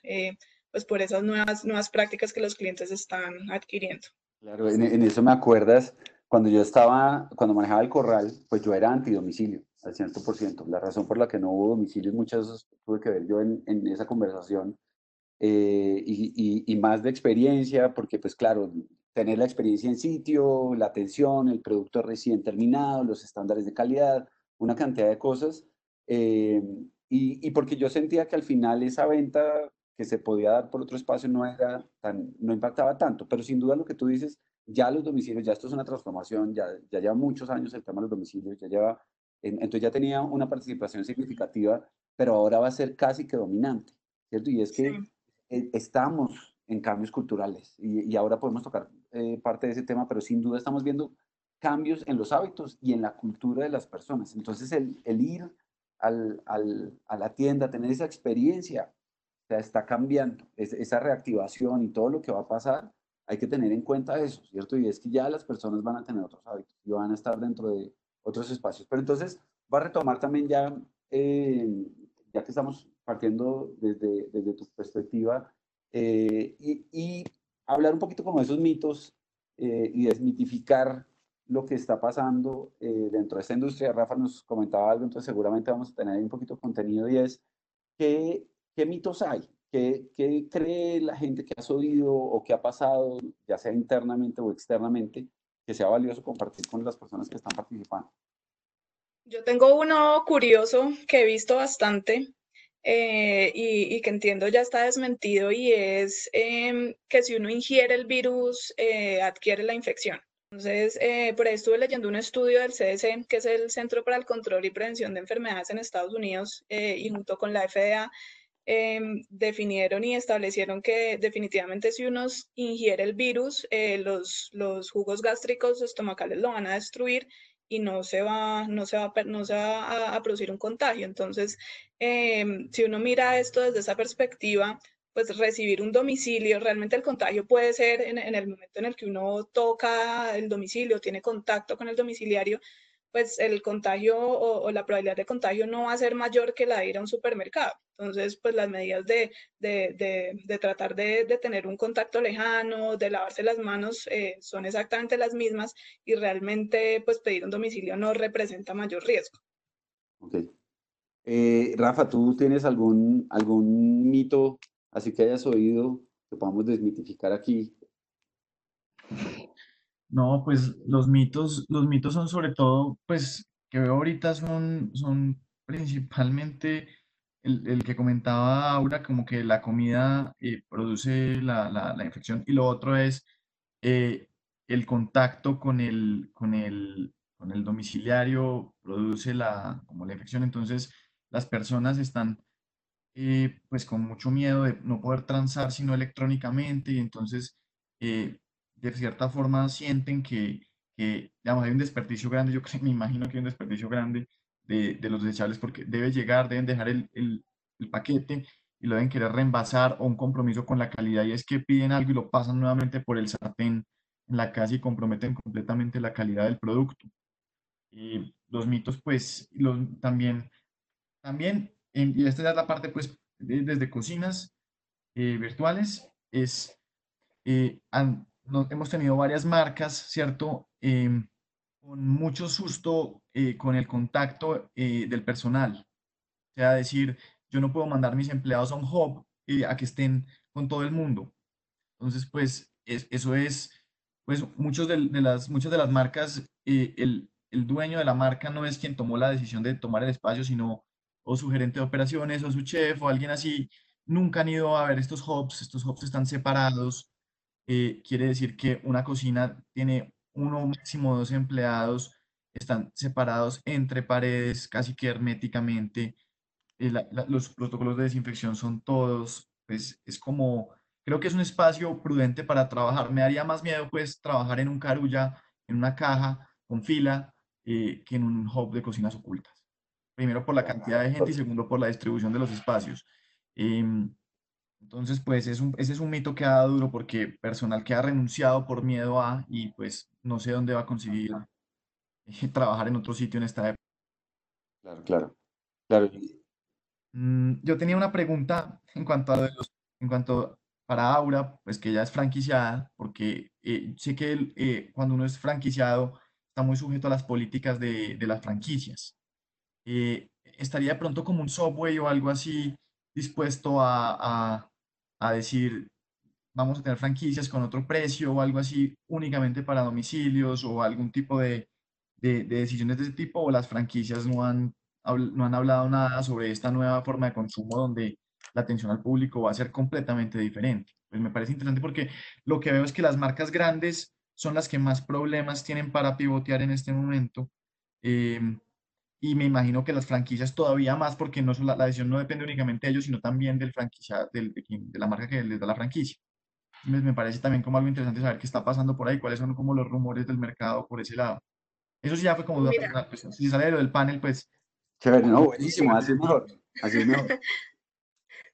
pues por esas nuevas, nuevas prácticas que los clientes están adquiriendo. Claro, en, en eso me acuerdas, cuando yo estaba, cuando manejaba el corral, pues yo era antidomicilio, al 100%. La razón por la que no hubo domicilio, muchas veces tuve que ver yo en, en esa conversación, eh, y, y, y, más de experiencia, porque pues claro, tener la experiencia en sitio, la atención, el producto recién terminado, los estándares de calidad, una cantidad de cosas, eh, y, y, porque yo sentía que al final esa venta que se podía dar por otro espacio no era tan, no impactaba tanto, pero sin duda lo que tú dices, ya los domicilios, ya esto es una transformación, ya, ya lleva muchos años el tema de los domicilios, ya lleva, entonces ya tenía una participación significativa, pero ahora va a ser casi que dominante, ¿cierto? Y es que e, estamos en cambios culturales y, y ahora podemos tocar eh, parte de ese tema, pero sin duda estamos viendo cambios en los hábitos y en la cultura de las personas. Entonces el, el ir al, al, a la tienda, tener esa experiencia está cambiando. esa reactivación y todo lo que va a pasar, hay que tener en cuenta eso, ¿cierto? Y es que ya las personas van a tener otros hábitos y van a estar dentro de otros espacios. Pero entonces, va a retomar también ya, eh, ya que estamos partiendo desde, desde tu perspectiva, eh, y, hablar un poquito como de esos mitos eh, y desmitificar lo que está pasando dentro de esta industria. Rafa nos comentaba algo, entonces seguramente vamos a tener un poquito de contenido y es que ¿Qué mitos hay? ¿Qué, ¿Qué, cree la gente que has oído o que ha pasado, ya sea internamente o externamente, que sea valioso compartir con las personas que están participando? Yo tengo uno curioso que he visto bastante eh, y, y, que entiendo ya está desmentido y es eh, que si uno ingiere el virus, eh, adquiere la infección. Entonces, eh, por ahí estuve leyendo un estudio del CDC, que es el Centro para el Control y Prevención de Enfermedades en Estados Unidos, eh, y junto con la FDA, em, definieron y establecieron que definitivamente si uno ingiere el virus, eh, los, los jugos gástricos estomacales lo van a destruir y no se va, no se va, no se va a, producir un contagio. Entonces, em, si uno mira esto desde esa perspectiva, pues recibir un domicilio, realmente el contagio puede ser en, el momento en el que uno toca el domicilio, tiene contacto con el domiciliario, pues el contagio o, la probabilidad de contagio no va a ser mayor que la de ir a un supermercado. Entonces, pues las medidas de, de, de, tratar de, tener un contacto lejano, de lavarse las manos, eh, son exactamente las mismas y realmente, pues pedir un domicilio no representa mayor riesgo. Ok. Eh, Rafa, ¿tú tienes algún, algún mito así que hayas oído que podamos desmitificar aquí? No, pues los mitos, los mitos son sobre todo, pues que veo ahorita son, son principalmente el, que comentaba Aura, como que la comida eh, produce la, la, infección y lo otro es eh, el contacto con el, con el, con el domiciliario produce la, como la infección. Entonces, las personas están eh, pues con mucho miedo de no poder transar sino electrónicamente y entonces eh, de cierta forma sienten que, que digamos, hay un desperdicio grande, yo creo, me imagino que hay un desperdicio grande de, de los desechables porque debe llegar, deben dejar el, el, el, paquete y lo deben querer reembasar o un compromiso con la calidad y es que piden algo y lo pasan nuevamente por el sartén en la casa y comprometen completamente la calidad del producto. Y los mitos, pues, los, también, también y esta es la parte, pues, desde cocinas eh, virtuales, es, eh, hemos tenido varias marcas, ¿cierto? Em, con mucho susto eh, con el contacto del personal. O sea, decir, yo no puedo mandar mis empleados a un hub a que estén con todo el mundo. Entonces, pues, eso es, pues, muchos de, las, muchas de las marcas, el, el dueño de la marca no es quien tomó la decisión de tomar el espacio, sino o su gerente de operaciones o su chef o alguien así, nunca han ido a ver estos hubs, estos hubs están separados, eh, quiere decir que una cocina tiene uno máximo dos empleados, están separados entre paredes casi que herméticamente, eh, los protocolos de desinfección son todos, pues es como, creo que es un espacio prudente para trabajar. Me daría más miedo pues trabajar en un carulla, en una caja con fila, eh, que en un hub de cocinas ocultas primero por la cantidad de gente y segundo por la distribución de los espacios. Em, entonces, pues es un, ese es un mito que ha dado duro porque personal que ha renunciado por miedo a y pues no sé dónde va a conseguir trabajar en otro sitio en esta época. Claro, claro, claro. Mm, yo tenía una pregunta en cuanto a los, en cuanto para Aura, pues que ella es franquiciada, porque eh, sé que eh, cuando uno es franquiciado está muy sujeto a las políticas de, de las franquicias. Eh, estaría pronto como un software o algo así dispuesto a, decir, vamos a tener franquicias con otro precio o algo así únicamente para domicilios o algún tipo de, decisiones de ese tipo o las franquicias no han, no han hablado nada sobre esta nueva forma de consumo donde la atención al público va a ser completamente diferente. Pues me parece interesante porque lo que veo es que las marcas grandes son las que más problemas tienen para pivotear en este momento. Em, y me imagino que las franquicias todavía más, porque no, la, la decisión no depende únicamente de ellos, sino también del franquicia, del, de, la marca que les da la franquicia. Me, me, parece también como algo interesante saber qué está pasando por ahí, cuáles son como los rumores del mercado por ese lado. Eso sí ya fue como duda pues, si sale de lo del panel, pues... Chévere, no, buenísimo, así es mejor, así es mejor.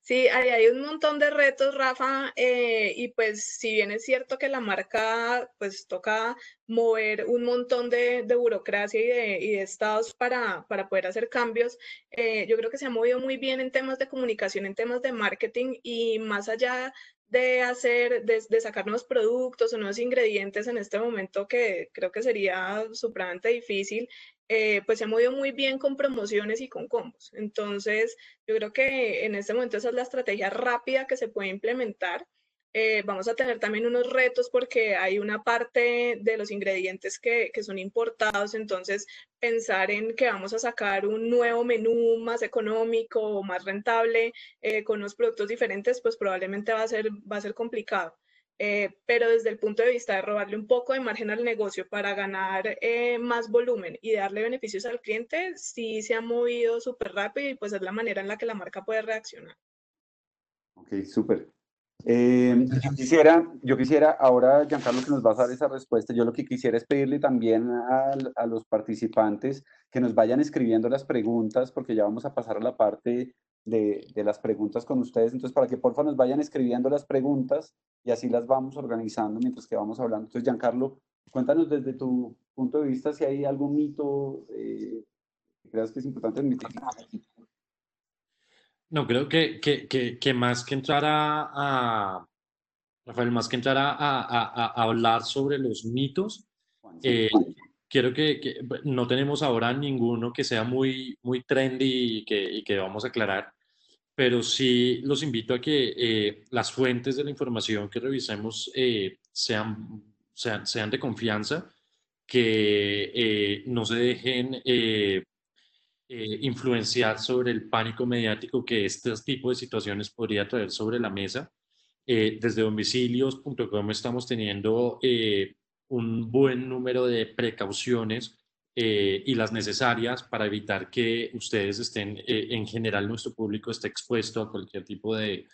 Sí, hay, un montón de retos, Rafa, eh, y pues si bien es cierto que la marca pues toca mover un montón de, burocracia y de, y de estados para, para, poder hacer cambios, eh, yo creo que se ha movido muy bien en temas de comunicación, en temas de marketing y más allá de hacer, de, de, sacar nuevos productos o nuevos ingredientes en este momento que creo que sería supremamente difícil, eh, pues se ha movido muy bien con promociones y con combos. Entonces, yo creo que en este momento esa es la estrategia rápida que se puede implementar. Eh, vamos a tener también unos retos porque hay una parte de los ingredientes que, que, son importados, entonces pensar en que vamos a sacar un nuevo menú más económico o más rentable eh, con unos productos diferentes, pues probablemente va a ser, va a ser complicado. Eh, pero desde el punto de vista de robarle un poco de margen al negocio para ganar eh, más volumen y darle beneficios al cliente, sí se ha movido súper rápido y pues es la manera en la que la marca puede reaccionar. Ok, súper. Eh, yo, quisiera, yo quisiera, ahora Giancarlo que nos va a dar esa respuesta, yo lo que quisiera es pedirle también a, a, los participantes que nos vayan escribiendo las preguntas, porque ya vamos a pasar a la parte de, de las preguntas con ustedes, entonces para que porfa nos vayan escribiendo las preguntas y así las vamos organizando mientras que vamos hablando. Entonces, Giancarlo, cuéntanos desde tu punto de vista si hay algún mito eh, que creas que es importante admitir. No, creo que, que, que, que más que entrar a, a, Rafael, más que entrar a, a hablar sobre los mitos, eh, quiero que, no tenemos ahora ninguno que sea muy, muy trendy y que, y que vamos a aclarar, pero sí los invito a que eh, las fuentes de la información que revisemos eh, sean, sean, sean, de confianza, que no se dejen eh, influenciar sobre el pánico mediático que este tipo de situaciones podría traer sobre la mesa. Eh, desde domicilios.com estamos teniendo eh, un buen número de precauciones y las necesarias para evitar que ustedes estén, en general nuestro público esté expuesto a cualquier tipo de,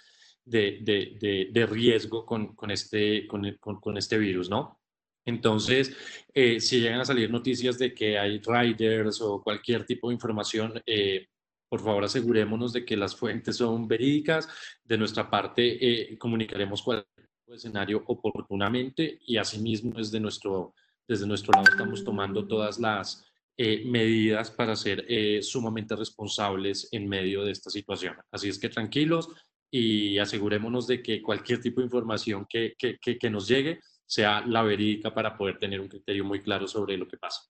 de, de, de riesgo con, con este, con, con, con este virus, ¿no? Entonces, eh, si llegan a salir noticias de que hay riders o cualquier tipo de información, eh, por favor asegurémonos de que las fuentes son verídicas. De nuestra parte, eh, comunicaremos cualquier escenario oportunamente y asimismo desde nuestro, desde nuestro lado estamos tomando todas las medidas para ser sumamente responsables en medio de esta situación. Así es que tranquilos y asegurémonos de que cualquier tipo de información que, que, que nos llegue sea la verídica para poder tener un criterio muy claro sobre lo que pasa.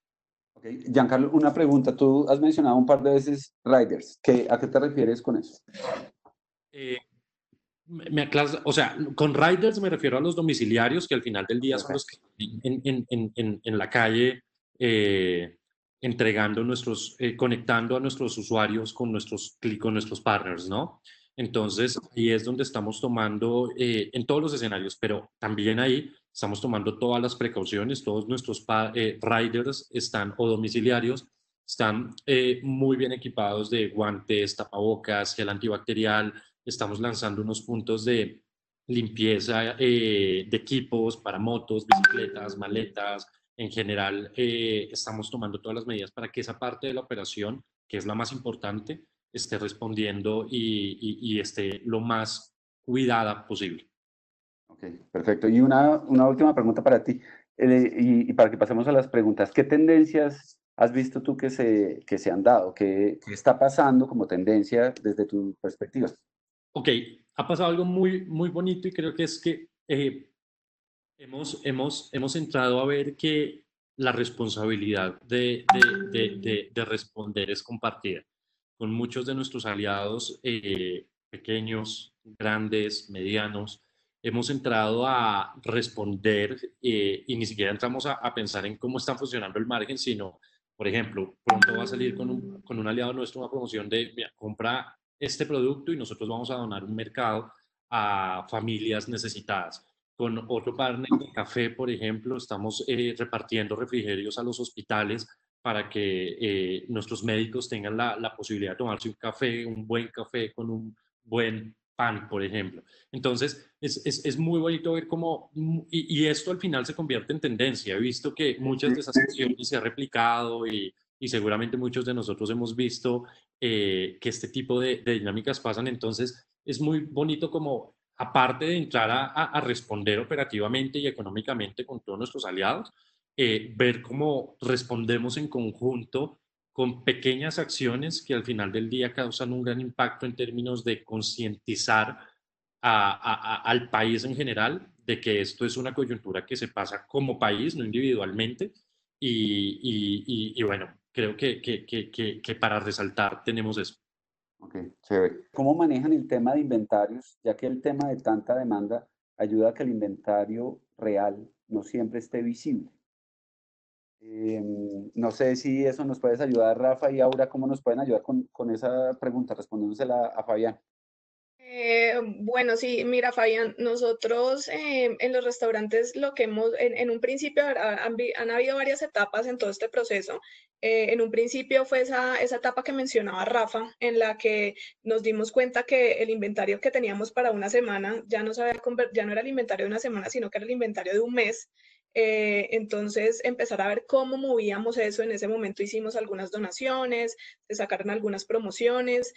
Okay. Giancarlo, una pregunta. Tú has mencionado un par de veces riders. ¿Qué, ¿A qué te refieres con eso? Eh, me o sea, con riders me refiero a los domiciliarios que al final del día son los que en, en, en, en la calle eh, entregando nuestros, eh, conectando a nuestros usuarios con nuestros, con nuestros partners, ¿no? Entonces, ahí es donde estamos tomando eh, en todos los escenarios, pero también ahí estamos tomando todas las precauciones, todos nuestros eh, riders están o domiciliarios están eh, muy bien equipados de guantes, tapabocas, gel antibacterial, estamos lanzando unos puntos de limpieza de equipos para motos, bicicletas, maletas, en general estamos tomando todas las medidas para que esa parte de la operación, que es la más importante, esté respondiendo y, y, esté lo más cuidada posible. Ok, perfecto. Y una, una última pregunta para ti, eh, y, y, para que pasemos a las preguntas. ¿Qué tendencias has visto tú que se, que se han dado? ¿Qué, ¿Qué, está pasando como tendencia desde tu perspectiva? Ok, ha pasado algo muy, muy bonito y creo que es que eh, hemos, hemos, hemos entrado a ver que la responsabilidad de, de, de, de responder es compartida con muchos de nuestros aliados eh, pequeños, grandes, medianos. Hemos entrado a responder eh, y ni siquiera entramos a, pensar en cómo está funcionando el margen, sino, por ejemplo, pronto va a salir con un, con un aliado nuestro una promoción de compra este producto y nosotros vamos a donar un mercado a familias necesitadas. Con otro partner de café, por ejemplo, estamos eh, repartiendo refrigerios a los hospitales para que eh, nuestros médicos tengan la, la, posibilidad de tomarse un café, un buen café con un buen pan, por ejemplo. Entonces, es, es, es muy bonito ver cómo, y, y, esto al final se convierte en tendencia. He visto que muchas de esas acciones se han replicado y, y seguramente muchos de nosotros hemos visto eh, que este tipo de, de, dinámicas pasan. Entonces, es muy bonito como, aparte de entrar a, a responder operativamente y económicamente con todos nuestros aliados, eh, ver cómo respondemos en conjunto con pequeñas acciones que al final del día causan un gran impacto en términos de concientizar al país en general de que esto es una coyuntura que se pasa como país, no individualmente. Y, y, bueno, creo que, que, que, que, para resaltar tenemos eso. Ok, chévere. ¿Cómo manejan el tema de inventarios? Ya que el tema de tanta demanda ayuda a que el inventario real no siempre esté visible. Em, no sé si eso nos puedes ayudar, Rafa y Aura, cómo nos pueden ayudar con, con esa pregunta, respondiéndosela a Fabián. Eh, bueno, sí, mira, Fabián, nosotros eh, en los restaurantes lo que hemos, en, un principio han, habido varias etapas en todo este proceso. Eh, en un principio fue esa, esa etapa que mencionaba Rafa, en la que nos dimos cuenta que el inventario que teníamos para una semana ya no, ya no era el inventario de una semana, sino que era el inventario de un mes. entonces, empezar a ver cómo movíamos eso. En ese momento hicimos algunas donaciones, se sacaron algunas promociones,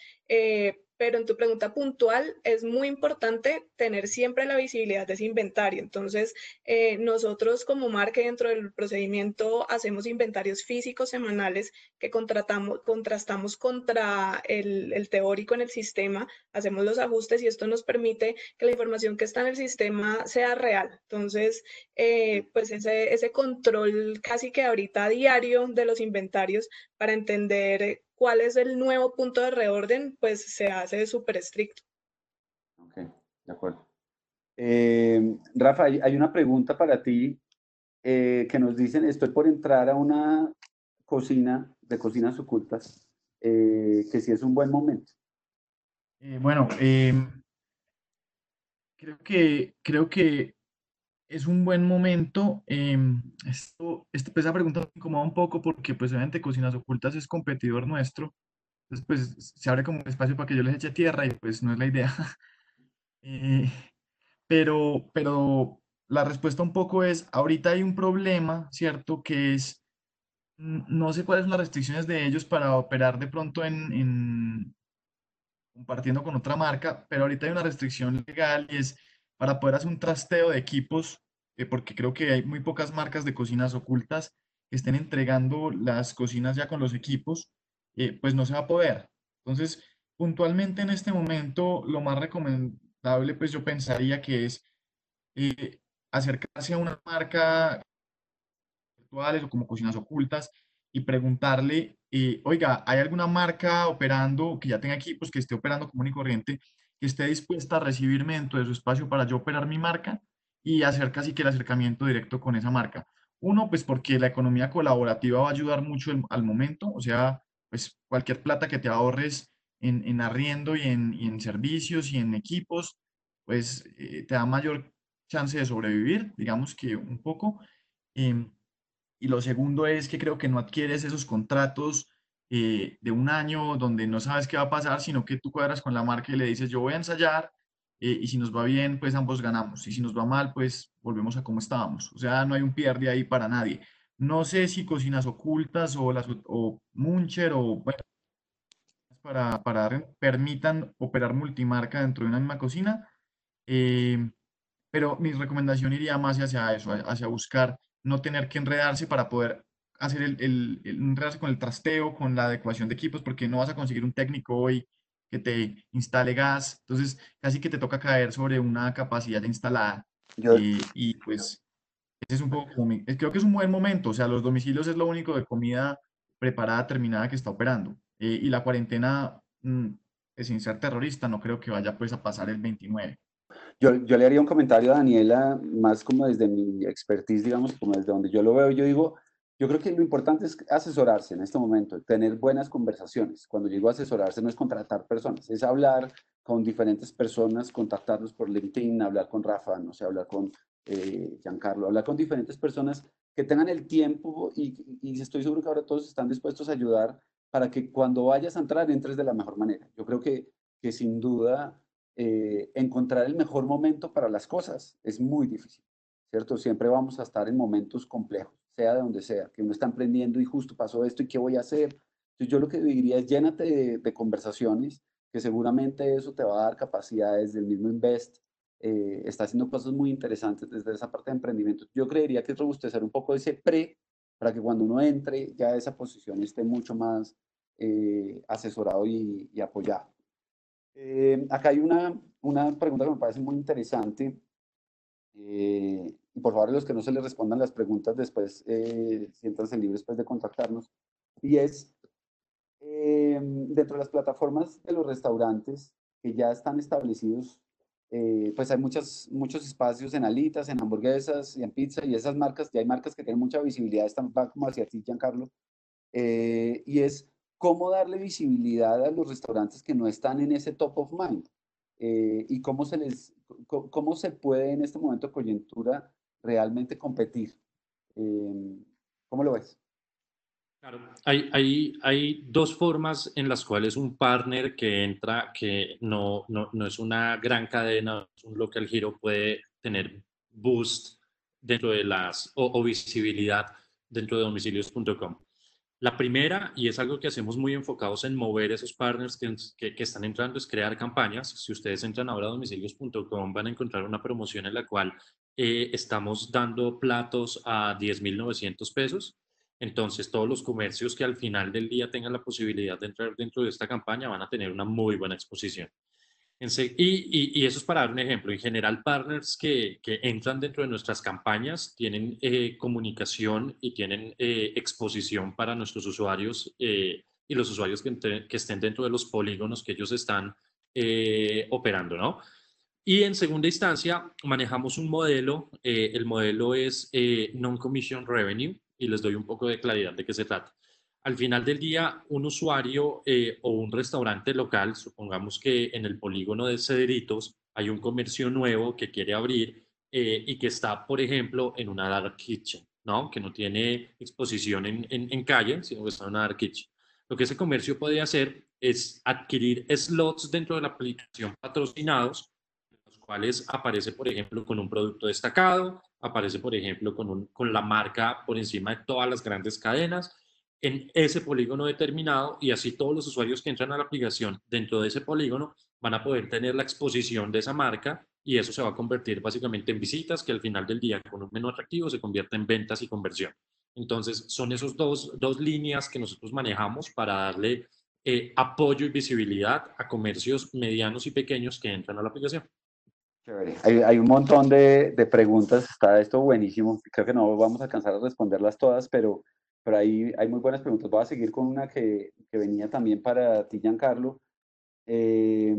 pero en tu pregunta puntual es muy importante tener siempre la visibilidad de ese inventario. Entonces, eh, nosotros como marca dentro del procedimiento hacemos inventarios físicos semanales que contrastamos contra el, teórico en el sistema, hacemos los ajustes y esto nos permite que la información que está en el sistema sea real. Entonces, eh, pues ese, ese control casi que ahorita diario de los inventarios para entender cuál es el nuevo punto de reorden, pues se hace súper estricto. Ok, de acuerdo. Eh, Rafa, hay una pregunta para ti eh, que nos dicen, estoy por entrar a una cocina de cocinas ocultas, eh, que si es un buen momento. bueno, creo que, creo que es un buen momento. Em, esto, este, pues, pregunta me incomoda un poco porque, pues, obviamente, Cocinas Ocultas es competidor nuestro. Entonces, pues, se abre como un espacio para que yo les eche tierra y, pues, no es la idea. Eh, pero, pero la respuesta un poco es, ahorita hay un problema, ¿cierto? Que es, no sé cuáles son las restricciones de ellos para operar de pronto en, en compartiendo con otra marca, pero ahorita hay una restricción legal y es para poder hacer un trasteo de equipos, eh, porque creo que hay muy pocas marcas de cocinas ocultas que estén entregando las cocinas ya con los equipos, eh, pues no se va a poder. Entonces, puntualmente en este momento, lo más recomendable, pues yo pensaría que es eh, acercarse a una marca virtuales o como cocinas ocultas y preguntarle, oiga, ¿hay alguna marca operando que ya tenga equipos que esté operando común y corriente que esté dispuesta a recibirme dentro de su espacio para yo operar mi marca y hacer casi que el acercamiento directo con esa marca. Uno, pues porque la economía colaborativa va a ayudar mucho al momento, o sea, pues cualquier plata que te ahorres en, en arriendo y en, en, servicios y en equipos, pues eh, te da mayor chance de sobrevivir, digamos que un poco. Em, y lo segundo es que creo que no adquieres esos contratos eh, de un año donde no sabes qué va a pasar, sino que tú cuadras con la marca y le dices, yo voy a ensayar eh, y si nos va bien, pues ambos ganamos. Y si nos va mal, pues volvemos a como estábamos. O sea, no hay un pierde ahí para nadie. No sé si cocinas ocultas o, las, o Muncher o bueno, para, para permitan operar multimarca dentro de una misma cocina. Eh, pero mi recomendación iría más hacia eso, hacia buscar no tener que enredarse para poder hacer el, el, el, con el trasteo, con la adecuación de equipos, porque no vas a conseguir un técnico hoy que te instale gas, entonces casi que te toca caer sobre una capacidad instalada. y, y, pues ese es un poco, creo que es un buen momento, o sea, los domicilios es lo único de comida preparada, terminada que está operando. Eh, y la cuarentena, mm, sin ser terrorista, no creo que vaya pues a pasar el 29. Yo, yo, le haría un comentario a Daniela, más como desde mi expertise, digamos, como desde donde yo lo veo. Yo digo, yo creo que lo importante es asesorarse en este momento, tener buenas conversaciones. Cuando digo asesorarse no es contratar personas, es hablar con diferentes personas, contactarlos por LinkedIn, hablar con Rafa, no sé, hablar con eh, Giancarlo, hablar con diferentes personas que tengan el tiempo y, estoy seguro que ahora todos están dispuestos a ayudar para que cuando vayas a entrar entres de la mejor manera. Yo creo que, que sin duda eh, encontrar el mejor momento para las cosas es muy difícil, ¿cierto? Siempre vamos a estar en momentos complejos sea de donde sea, que uno está emprendiendo y justo pasó esto y qué voy a hacer. Entonces yo lo que diría es llénate de, conversaciones, que seguramente eso te va a dar capacidades del mismo Invest. Eh, está haciendo cosas muy interesantes desde esa parte de emprendimiento. Yo creería que es robustecer un poco ese pre para que cuando uno entre ya esa posición esté mucho más eh, asesorado y, apoyado. Eh, acá hay una, una pregunta que me parece muy interesante por favor, los que no se les respondan las preguntas después, eh, siéntanse libres pues, de contactarnos. Y es, eh, dentro de las plataformas de los restaurantes que ya están establecidos, eh, pues hay muchas, muchos espacios en alitas, en hamburguesas y en pizza, y esas marcas, ya hay marcas que tienen mucha visibilidad, están como hacia ti, Giancarlo, y es cómo darle visibilidad a los restaurantes que no están en ese top of mind. eh, y cómo se les, cómo se puede en este momento de coyuntura realmente competir. Em, ¿Cómo lo ves? Claro, hay, hay, hay, dos formas en las cuales un partner que entra, que no, no, no es una gran cadena, es un local giro, puede tener boost dentro de las, o, visibilidad dentro de domicilios.com. La primera, y es algo que hacemos muy enfocados en mover esos partners que, que, están entrando, es crear campañas. Si ustedes entran ahora a domicilios.com, van a encontrar una promoción en la cual eh, estamos dando platos a 10.900 pesos entonces, todos los comercios que al final del día tengan la posibilidad de entrar dentro de esta campaña van a tener una muy buena exposición. Y, eso es para dar un ejemplo. En general, partners que, entran dentro de nuestras campañas tienen eh, comunicación y tienen eh, exposición para nuestros usuarios eh, y los usuarios que, que, estén dentro de los polígonos que ellos están operando, ¿no? Y en segunda instancia, manejamos un modelo. el modelo es non-commission revenue y les doy un poco de claridad de qué se trata. Al final del día, un usuario eh, o un restaurante local, supongamos que en el polígono de Cedritos hay un comercio nuevo que quiere abrir eh, y que está, por ejemplo, en una dark kitchen, ¿no? Que no tiene exposición en, en, calle, sino que está en una dark kitchen. Lo que ese comercio puede hacer es adquirir slots dentro de la aplicación patrocinados, cuales aparece, por ejemplo, con un producto destacado, aparece, por ejemplo, con, con la marca por encima de todas las grandes cadenas en ese polígono determinado y así todos los usuarios que entran a la aplicación dentro de ese polígono van a poder tener la exposición de esa marca y eso se va a convertir básicamente en visitas que al final del día con un menú atractivo se convierte en ventas y conversión. Entonces son esos dos, dos líneas que nosotros manejamos para darle eh, apoyo y visibilidad a comercios medianos y pequeños que entran a la aplicación. Hay, un montón de, preguntas, está esto buenísimo. Creo que no vamos a alcanzar a responderlas todas, pero, pero ahí hay muy buenas preguntas. Voy a seguir con una que, venía también para ti, Giancarlo. Eh,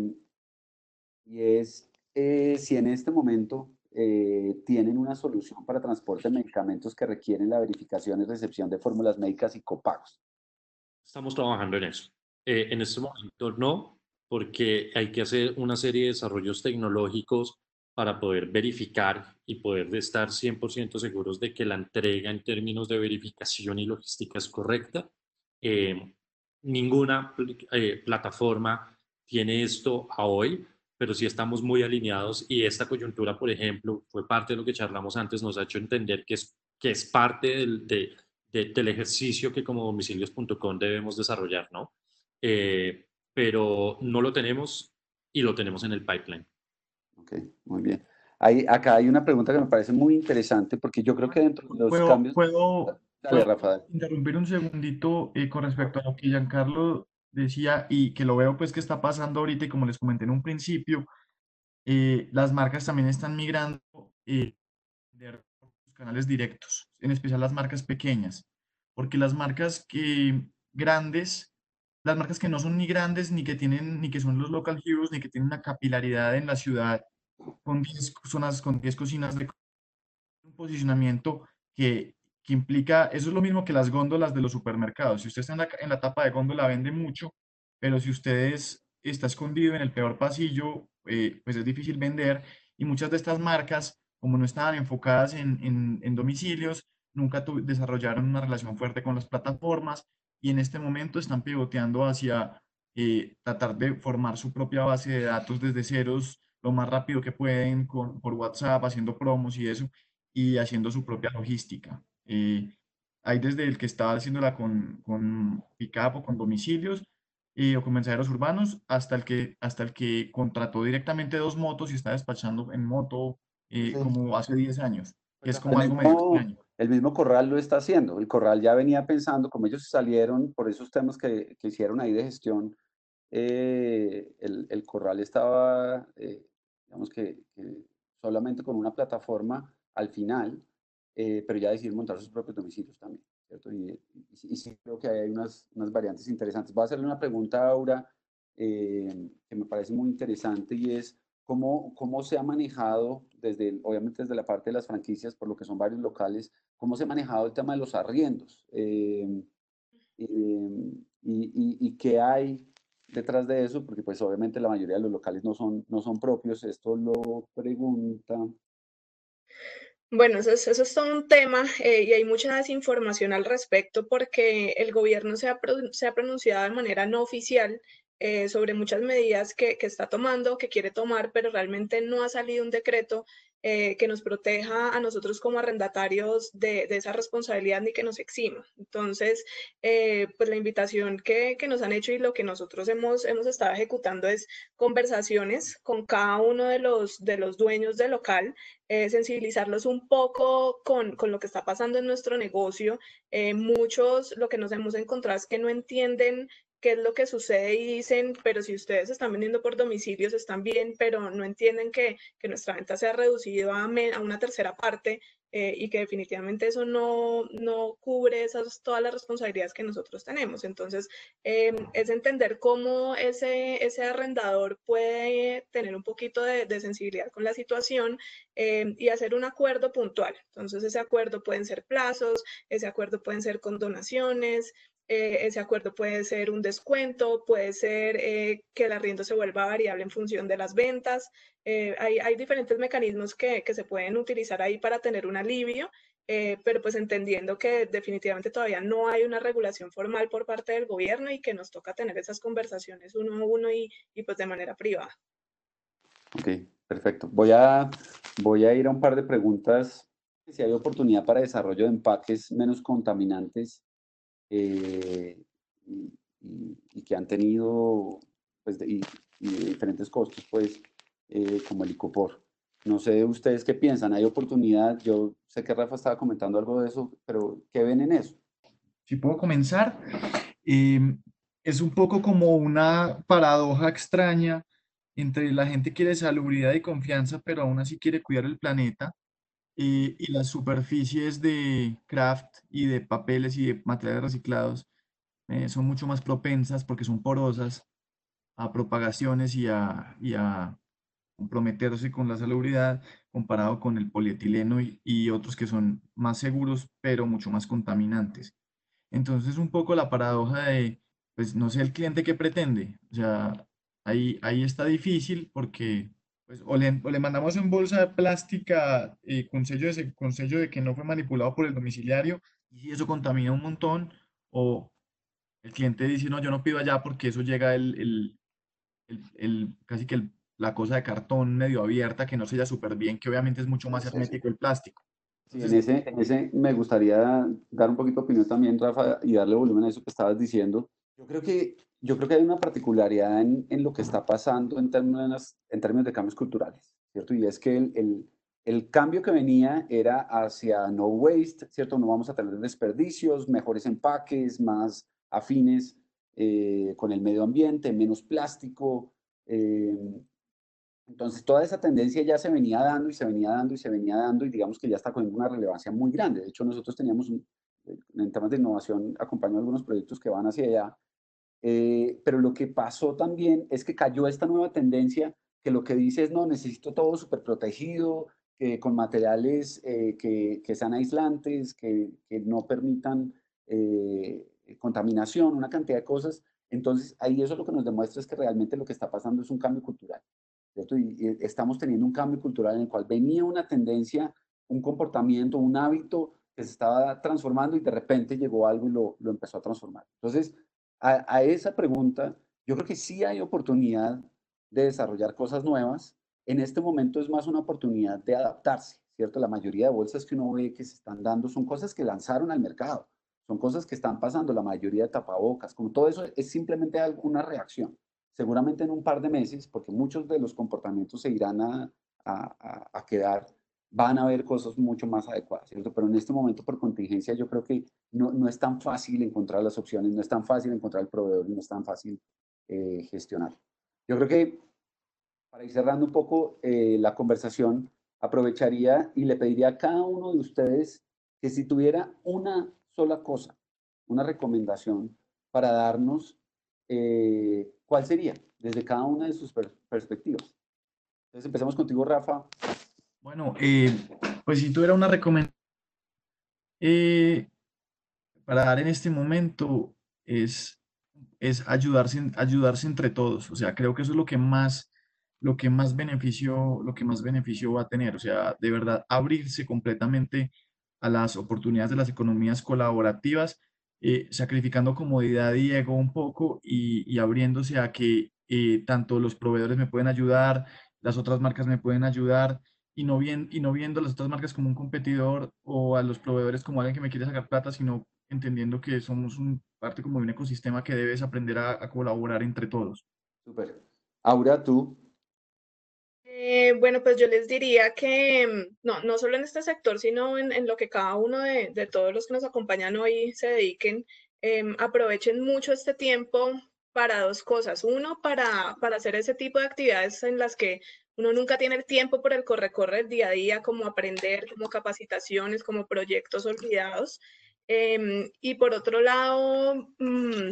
y es eh, si en este momento eh, tienen una solución para transporte de medicamentos que requieren la verificación y recepción de fórmulas médicas y copagos. Estamos trabajando en eso. en este momento no, porque hay que hacer una serie de desarrollos tecnológicos para poder verificar y poder estar 100% seguros de que la entrega en términos de verificación y logística es correcta. Eh, ninguna eh, plataforma tiene esto a hoy, pero sí estamos muy alineados y esta coyuntura, por ejemplo, fue parte de lo que charlamos antes, nos ha hecho entender que es, que es parte del, del ejercicio que como domicilios.com debemos desarrollar, ¿no? Eh, pero no lo tenemos y lo tenemos en el pipeline. Ok, muy bien. Hay, acá hay una pregunta que me parece muy interesante porque yo creo que dentro de los cambios... ¿Puedo, interrumpir un segundito eh, con respecto a lo que Giancarlo decía y que lo veo pues que está pasando ahorita y como les comenté en un principio, eh, las marcas también están migrando eh, de los canales directos, en especial las marcas pequeñas, porque las marcas que grandes las marcas que no son ni grandes, ni que tienen, ni que son los local heroes, ni que tienen una capilaridad en la ciudad con 10 zonas, con 10 cocinas de un posicionamiento que, que, implica, eso es lo mismo que las góndolas de los supermercados. Si usted está en la, en la tapa de góndola, vende mucho, pero si usted está escondido en el peor pasillo, eh, pues es difícil vender. Y muchas de estas marcas, como no estaban enfocadas en, en, en domicilios, nunca desarrollaron una relación fuerte con las plataformas y en este momento están pivoteando hacia eh, tratar de formar su propia base de datos desde ceros lo más rápido que pueden con, por WhatsApp, haciendo promos y eso, y haciendo su propia logística. Eh, hay desde el que está haciéndola con, con pick-up o con domicilios eh, o con mensajeros urbanos, hasta el, que, hasta el que contrató directamente dos motos y está despachando en moto como hace 10 años, que es como algo medio extraño el mismo Corral lo está haciendo. El Corral ya venía pensando, como ellos salieron por esos temas que, que hicieron ahí de gestión, eh, el, el, Corral estaba, eh, digamos que, solamente con una plataforma al final, eh, pero ya decidieron montar sus propios domicilios también, ¿cierto? Y, y, sí creo que hay unas, unas, variantes interesantes. Voy a hacerle una pregunta a Aura que me parece muy interesante y es, ¿Cómo, ¿Cómo, se ha manejado, desde, obviamente desde la parte de las franquicias, por lo que son varios locales, cómo se ha manejado el tema de los arriendos? Em, em, y, qué hay detrás de eso, porque pues obviamente la mayoría de los locales no son, no son propios. Esto lo pregunta. Bueno, eso es, eso es todo un tema eh, y hay mucha desinformación al respecto porque el gobierno se ha, se ha pronunciado de manera no oficial eh, sobre muchas medidas que, que, está tomando, que quiere tomar, pero realmente no ha salido un decreto eh, que nos proteja a nosotros como arrendatarios de, de, esa responsabilidad ni que nos exima. Entonces, eh, pues la invitación que, que, nos han hecho y lo que nosotros hemos, hemos estado ejecutando es conversaciones con cada uno de los, de los dueños del local, eh, sensibilizarlos un poco con, con, lo que está pasando en nuestro negocio. Eh, muchos lo que nos hemos encontrado es que no entienden qué es lo que sucede y dicen, pero si ustedes están vendiendo por domicilios están bien, pero no entienden que, que nuestra venta se ha reducido a, a una tercera parte eh, y que definitivamente eso no, no cubre esas, todas las responsabilidades que nosotros tenemos. Entonces, eh, es entender cómo ese, ese arrendador puede tener un poquito de, de sensibilidad con la situación eh, y hacer un acuerdo puntual. Entonces, ese acuerdo pueden ser plazos, ese acuerdo pueden ser con donaciones, eh, ese acuerdo puede ser un descuento, puede ser eh, que el arriendo se vuelva variable en función de las ventas. Eh, hay, hay, diferentes mecanismos que, que, se pueden utilizar ahí para tener un alivio, eh, pero pues entendiendo que definitivamente todavía no hay una regulación formal por parte del gobierno y que nos toca tener esas conversaciones uno a uno y, y pues de manera privada. Ok, perfecto. Voy a, voy a ir a un par de preguntas. Si hay oportunidad para desarrollo de empaques menos contaminantes eh, y, y, que han tenido pues, de, y, y de diferentes costos, pues, eh, como el icopor. No sé ustedes qué piensan, ¿hay oportunidad? Yo sé que Rafa estaba comentando algo de eso, pero ¿qué ven en eso? Si puedo comenzar, eh, es un poco como una paradoja extraña entre la gente quiere salubridad y confianza, pero aún así quiere cuidar el planeta y las superficies de craft y de papeles y de materiales reciclados eh, son mucho más propensas porque son porosas a propagaciones y a, y a comprometerse con la salubridad comparado con el polietileno y, y, otros que son más seguros pero mucho más contaminantes. Entonces un poco la paradoja de, pues no sé el cliente que pretende, o sea, ahí, ahí está difícil porque pues o le, o le, mandamos en bolsa plástica eh, con, sello de, con sello de que no fue manipulado por el domiciliario y eso contamina un montón, o el cliente dice, no, yo no pido allá porque eso llega el, el, el, el casi que la cosa de cartón medio abierta que no sella súper bien, que obviamente es mucho más hermético el plástico. Sí, en, ese, en ese me gustaría dar un poquito de opinión también, Rafa, y darle volumen a eso que estabas diciendo. Yo creo que yo creo que hay una particularidad en, en, lo que está pasando en términos, en términos de cambios culturales, ¿cierto? Y es que el, el, el, cambio que venía era hacia no waste, ¿cierto? No vamos a tener desperdicios, mejores empaques, más afines eh, con el medio ambiente, menos plástico. Eh, entonces, toda esa tendencia ya se venía dando y se venía dando y se venía dando y digamos que ya está con una relevancia muy grande. De hecho, nosotros teníamos, un, en temas de innovación, acompañado algunos proyectos que van hacia allá eh, pero lo que pasó también es que cayó esta nueva tendencia que lo que dice es, no, necesito todo súper protegido, eh, con materiales eh, que, que, sean aislantes, que, que no permitan eh, contaminación, una cantidad de cosas. Entonces, ahí eso lo que nos demuestra es que realmente lo que está pasando es un cambio cultural. ¿cierto? Y, y estamos teniendo un cambio cultural en el cual venía una tendencia, un comportamiento, un hábito que se estaba transformando y de repente llegó algo y lo, lo empezó a transformar. Entonces, a, esa pregunta, yo creo que sí hay oportunidad de desarrollar cosas nuevas. En este momento es más una oportunidad de adaptarse, ¿cierto? La mayoría de bolsas que uno ve que se están dando son cosas que lanzaron al mercado, son cosas que están pasando, la mayoría de tapabocas, como todo eso es simplemente alguna reacción. Seguramente en un par de meses, porque muchos de los comportamientos se irán a, a, a quedar van a haber cosas mucho más adecuadas, ¿cierto? Pero en este momento por contingencia yo creo que no, no es tan fácil encontrar las opciones, no es tan fácil encontrar el proveedor, no es tan fácil eh, gestionar. Yo creo que para ir cerrando un poco eh, la conversación, aprovecharía y le pediría a cada uno de ustedes que si tuviera una sola cosa, una recomendación para darnos, eh, ¿cuál sería? Desde cada una de sus per perspectivas. Entonces empecemos contigo, Rafa. Bueno, eh, pues si tuviera una recomendación eh, para dar en este momento es es ayudarse, ayudarse entre todos. O sea, creo que eso es lo que más, lo que más beneficio, lo que más beneficio va a tener. O sea, de verdad, abrirse completamente a las oportunidades de las economías colaborativas, eh, sacrificando comodidad y ego un poco y, y abriéndose a que eh, tanto los proveedores me pueden ayudar, las otras marcas me pueden ayudar y no, bien, y no viendo las otras marcas como un competidor o a los proveedores como alguien que me quiere sacar plata, sino entendiendo que somos un, parte como de un ecosistema que debes aprender a, colaborar entre todos. Súper. Aura, tú. Eh, bueno, pues yo les diría que mm, no, no solo en este sector, sino en, en lo que cada uno de, de, todos los que nos acompañan hoy se dediquen, eh, aprovechen mucho este tiempo para dos cosas. Uno, para, para hacer ese tipo de actividades en las que uno nunca tiene el tiempo por el corre-corre el día a día, como aprender, como capacitaciones, como proyectos olvidados. Em, y por otro lado, mm,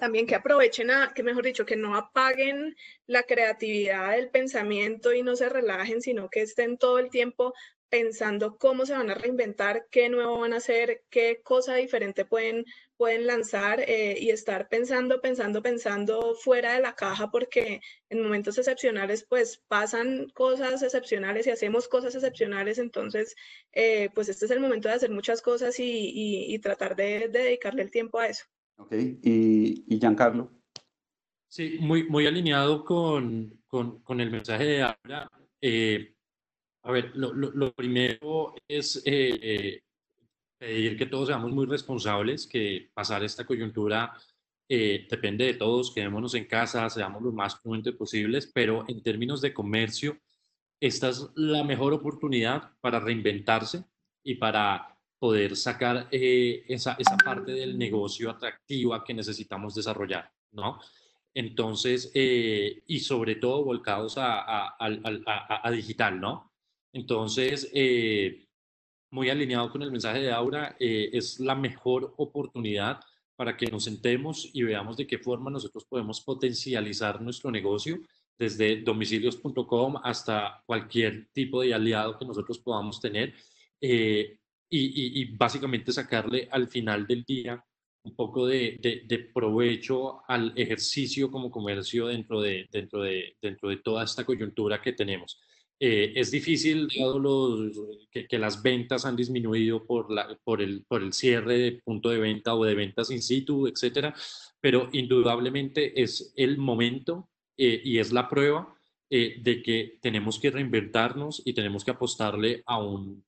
también que aprovechen, a, que mejor dicho, que no apaguen la creatividad del pensamiento y no se relajen, sino que estén todo el tiempo pensando cómo se van a reinventar, qué nuevo van a hacer, qué cosa diferente pueden, pueden lanzar eh, y estar pensando, pensando, pensando fuera de la caja porque en momentos excepcionales pues pasan cosas excepcionales y hacemos cosas excepcionales, entonces eh, pues este es el momento de hacer muchas cosas y, y, tratar de, de, dedicarle el tiempo a eso. Ok, y, y Giancarlo. Sí, muy, muy alineado con, con, con el mensaje de ahora. Eh, a ver, lo, lo, primero es eh, eh, pedir que todos seamos muy responsables, que pasar esta coyuntura eh, depende de todos, quedémonos en casa, seamos lo más prudentes posibles, pero en términos de comercio, esta es la mejor oportunidad para reinventarse y para poder sacar esa, esa parte del negocio atractiva que necesitamos desarrollar, ¿no? Entonces, y sobre todo volcados a, a, a, a digital, ¿no? Entonces, eh, muy alineado con el mensaje de Aura, eh, es la mejor oportunidad para que nos sentemos y veamos de qué forma nosotros podemos potencializar nuestro negocio desde domicilios.com hasta cualquier tipo de aliado que nosotros podamos tener eh, y, básicamente sacarle al final del día un poco de, de, provecho al ejercicio como comercio dentro de, dentro, de, dentro de toda esta coyuntura que tenemos. Eh, es difícil, dado los, que, las ventas han disminuido por, la, por, el, por el cierre de punto de venta o de ventas in situ, etcétera, pero indudablemente es el momento eh, y es la prueba eh, de que tenemos que reinventarnos y tenemos que apostarle a un,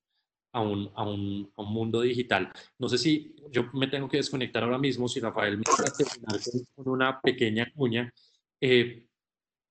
a un, a un, a un mundo digital. No sé si yo me tengo que desconectar ahora mismo, si Rafael me va a terminar con una pequeña cuña. Eh,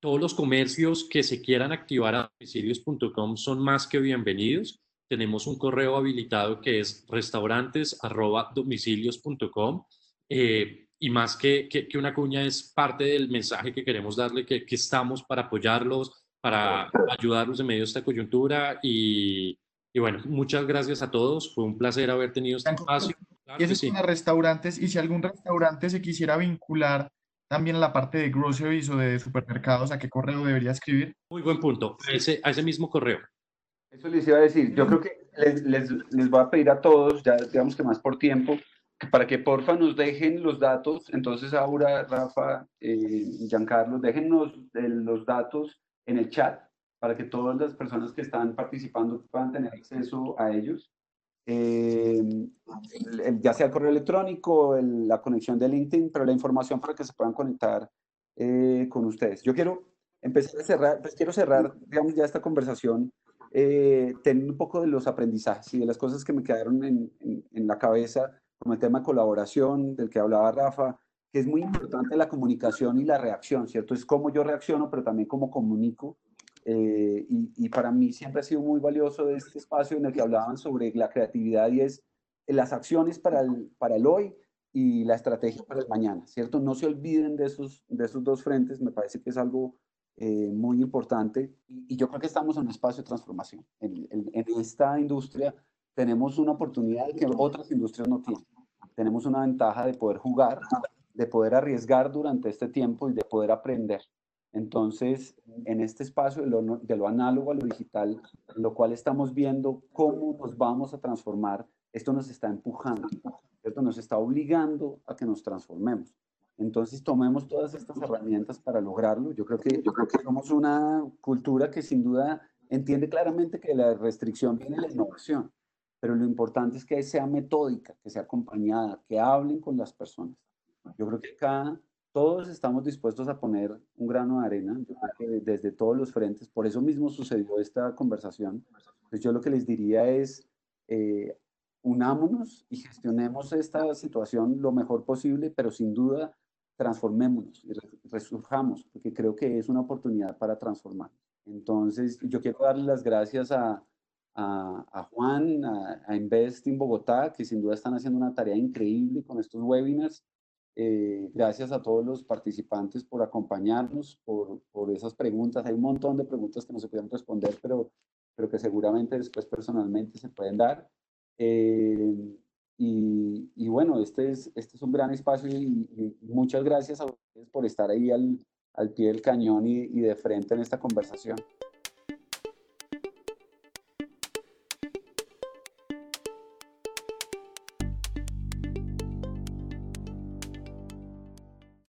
todos los comercios que se quieran activar a domicilios.com son más que bienvenidos. Tenemos un correo habilitado que es restaurantes.domicilios.com eh, y más que, que, una cuña es parte del mensaje que queremos darle, que, que estamos para apoyarlos, para ayudarlos en medio de esta coyuntura y, y, bueno, muchas gracias a todos. Fue un placer haber tenido este espacio. y eso es sí. restaurantes y si algún restaurante se quisiera vincular también la parte de groceries o de supermercados, ¿a qué correo debería escribir? Muy buen punto, a ese, a ese mismo correo. Eso les iba a decir, yo creo que les, les, les voy a pedir a todos, ya digamos que más por tiempo, para que porfa nos dejen los datos, entonces Aura, Rafa, eh, Giancarlo, déjennos los datos en el chat para que todas las personas que están participando puedan tener acceso a ellos. Eh, ya sea el correo electrónico, la conexión de LinkedIn, pero la información para que se puedan conectar eh, con ustedes. Yo quiero empezar a cerrar, pues quiero cerrar, digamos, ya esta conversación eh, teniendo un poco de los aprendizajes y de las cosas que me quedaron en, en, la cabeza, como el tema de colaboración del que hablaba Rafa, que es muy importante la comunicación y la reacción, ¿cierto? Es cómo yo reacciono, pero también cómo comunico eh, y, para mí siempre ha sido muy valioso este espacio en el que hablaban sobre la creatividad y es las acciones para el, para el hoy y la estrategia para el mañana, ¿cierto? No se olviden de esos, de esos dos frentes, me parece que es algo eh, muy importante y, yo creo que estamos en un espacio de transformación. En, en, esta industria tenemos una oportunidad que otras industrias no tienen. Tenemos una ventaja de poder jugar, de poder arriesgar durante este tiempo y de poder aprender. Entonces, en este espacio de lo, análogo a lo digital, lo cual estamos viendo cómo nos vamos a transformar, esto nos está empujando, ¿cierto? Nos está obligando a que nos transformemos. Entonces tomemos todas estas herramientas para lograrlo. Yo creo que, yo creo que somos una cultura que sin duda entiende claramente que la restricción viene de la innovación, pero lo importante es que sea metódica, que sea acompañada, que hablen con las personas. Yo creo que acá todos estamos dispuestos a poner un grano de arena, desde todos los frentes, por eso mismo sucedió esta conversación. Pues yo lo que les diría es, eh, unámonos y gestionemos esta situación lo mejor posible, pero sin duda transformémonos y resurjamos, porque creo que es una oportunidad para transformar. Entonces, yo quiero darle las gracias a, a, Juan, a, a, Invest en Bogotá, que sin duda están haciendo una tarea increíble con estos webinars. Eh, gracias a todos los participantes por acompañarnos, por, por, esas preguntas. Hay un montón de preguntas que no se pueden responder, pero, pero que seguramente después personalmente se pueden dar. Eh, y, y, bueno, este es, este es un gran espacio y, y, muchas gracias a ustedes por estar ahí al, al pie del cañón y, y de frente en esta conversación.